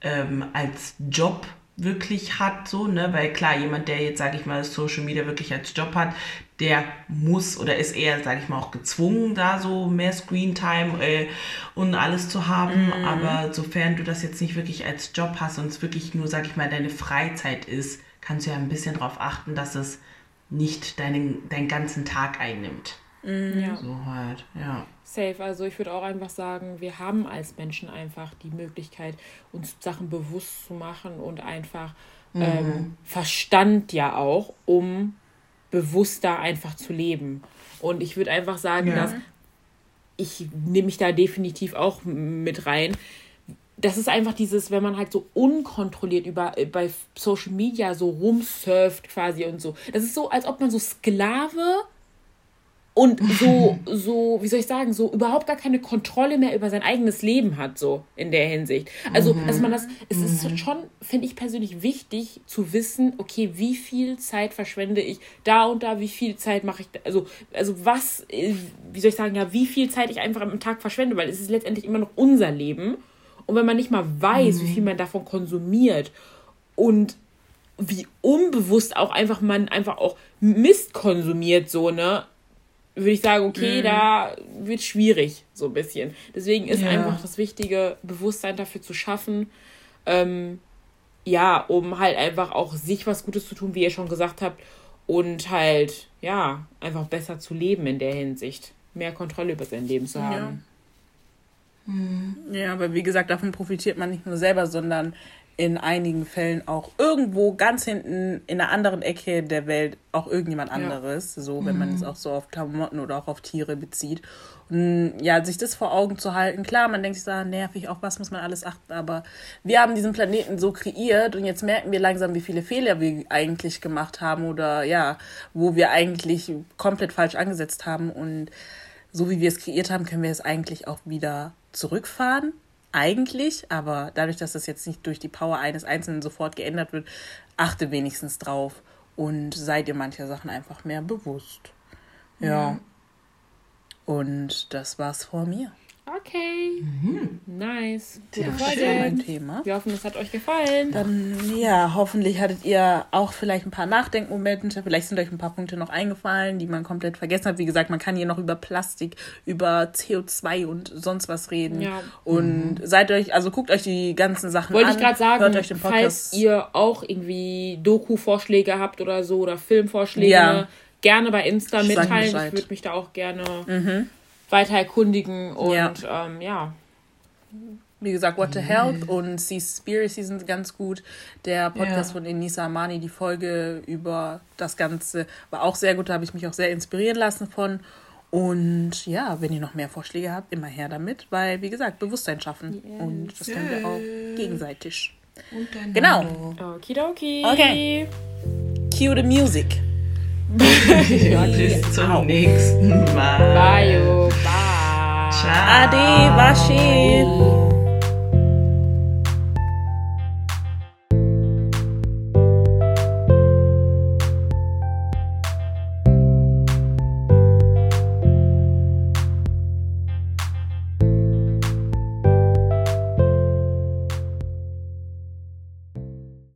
ähm, als Job wirklich hat, so, ne, weil klar, jemand, der jetzt, sage ich mal, Social Media wirklich als Job hat, der muss oder ist eher, sage ich mal, auch gezwungen, da so mehr Screentime äh, und alles zu haben. Mhm. Aber sofern du das jetzt nicht wirklich als Job hast und es wirklich nur, sage ich mal, deine Freizeit ist, kannst du ja ein bisschen darauf achten, dass es nicht deinen, deinen ganzen Tag einnimmt. Mhm. Ja. So halt, ja. Safe. Also ich würde auch einfach sagen, wir haben als Menschen einfach die Möglichkeit, uns Sachen bewusst zu machen und einfach mhm. ähm, Verstand ja auch, um bewusster einfach zu leben. Und ich würde einfach sagen, ja. dass ich nehme mich da definitiv auch mit rein. Das ist einfach dieses, wenn man halt so unkontrolliert über äh, bei Social Media so rumsurft quasi und so. Das ist so, als ob man so Sklave und so, so, wie soll ich sagen, so überhaupt gar keine Kontrolle mehr über sein eigenes Leben hat, so in der Hinsicht. Also, mhm. dass man das, es mhm. ist schon, finde ich persönlich wichtig zu wissen, okay, wie viel Zeit verschwende ich da und da, wie viel Zeit mache ich, also, also was, äh, wie soll ich sagen, ja, wie viel Zeit ich einfach am Tag verschwende, weil es ist letztendlich immer noch unser Leben. Und wenn man nicht mal weiß, mhm. wie viel man davon konsumiert und wie unbewusst auch einfach man einfach auch Mist konsumiert, so, ne? Würde ich sagen, okay, mhm. da wird schwierig, so ein bisschen. Deswegen ist ja. einfach das Wichtige, Bewusstsein dafür zu schaffen, ähm, ja, um halt einfach auch sich was Gutes zu tun, wie ihr schon gesagt habt, und halt, ja, einfach besser zu leben in der Hinsicht. Mehr Kontrolle über sein Leben zu haben. Ja. Mhm. Ja, aber wie gesagt, davon profitiert man nicht nur selber, sondern in einigen Fällen auch irgendwo ganz hinten in einer anderen Ecke der Welt auch irgendjemand anderes, ja. so wenn man es mhm. auch so auf Klamotten oder auch auf Tiere bezieht. Und ja, sich das vor Augen zu halten, klar, man denkt sich da, nervig, auf was muss man alles achten, aber wir haben diesen Planeten so kreiert und jetzt merken wir langsam, wie viele Fehler wir eigentlich gemacht haben oder ja, wo wir eigentlich komplett falsch angesetzt haben und so wie wir es kreiert haben, können wir es eigentlich auch wieder zurückfahren eigentlich, aber dadurch, dass das jetzt nicht durch die Power eines Einzelnen sofort geändert wird, achte wenigstens drauf und seid ihr mancher Sachen einfach mehr bewusst. Ja. Mhm. Und das war's vor mir. Okay. Mhm. Nice. Gute Folge. mein Thema. Wir hoffen, es hat euch gefallen. Dann, ja, hoffentlich hattet ihr auch vielleicht ein paar Nachdenkmomente. Vielleicht sind euch ein paar Punkte noch eingefallen, die man komplett vergessen hat. Wie gesagt, man kann hier noch über Plastik, über CO2 und sonst was reden. Ja. Und mhm. seid euch, also guckt euch die ganzen Sachen Wollte an. Wollte ich gerade sagen, hört euch den Podcast. falls ihr auch irgendwie Doku-Vorschläge habt oder so oder Filmvorschläge, ja. gerne bei Insta mitteilen. Ich würde mich da auch gerne. Mhm weiter erkundigen und ja. Ähm, ja. Wie gesagt, What the Health mhm. und Seaspiracy sind ganz gut. Der Podcast ja. von Enisa Amani, die Folge über das Ganze, war auch sehr gut. Da habe ich mich auch sehr inspirieren lassen von. Und ja, wenn ihr noch mehr Vorschläge habt, immer her damit, weil, wie gesagt, Bewusstsein schaffen. Yes. Und das yes. können wir auch gegenseitig. Und Genau. Okidoki. Okay. Cue the music. Bis zum Au. nächsten Mal. Bye. Oh, bye. Ciao. Adi, Washi.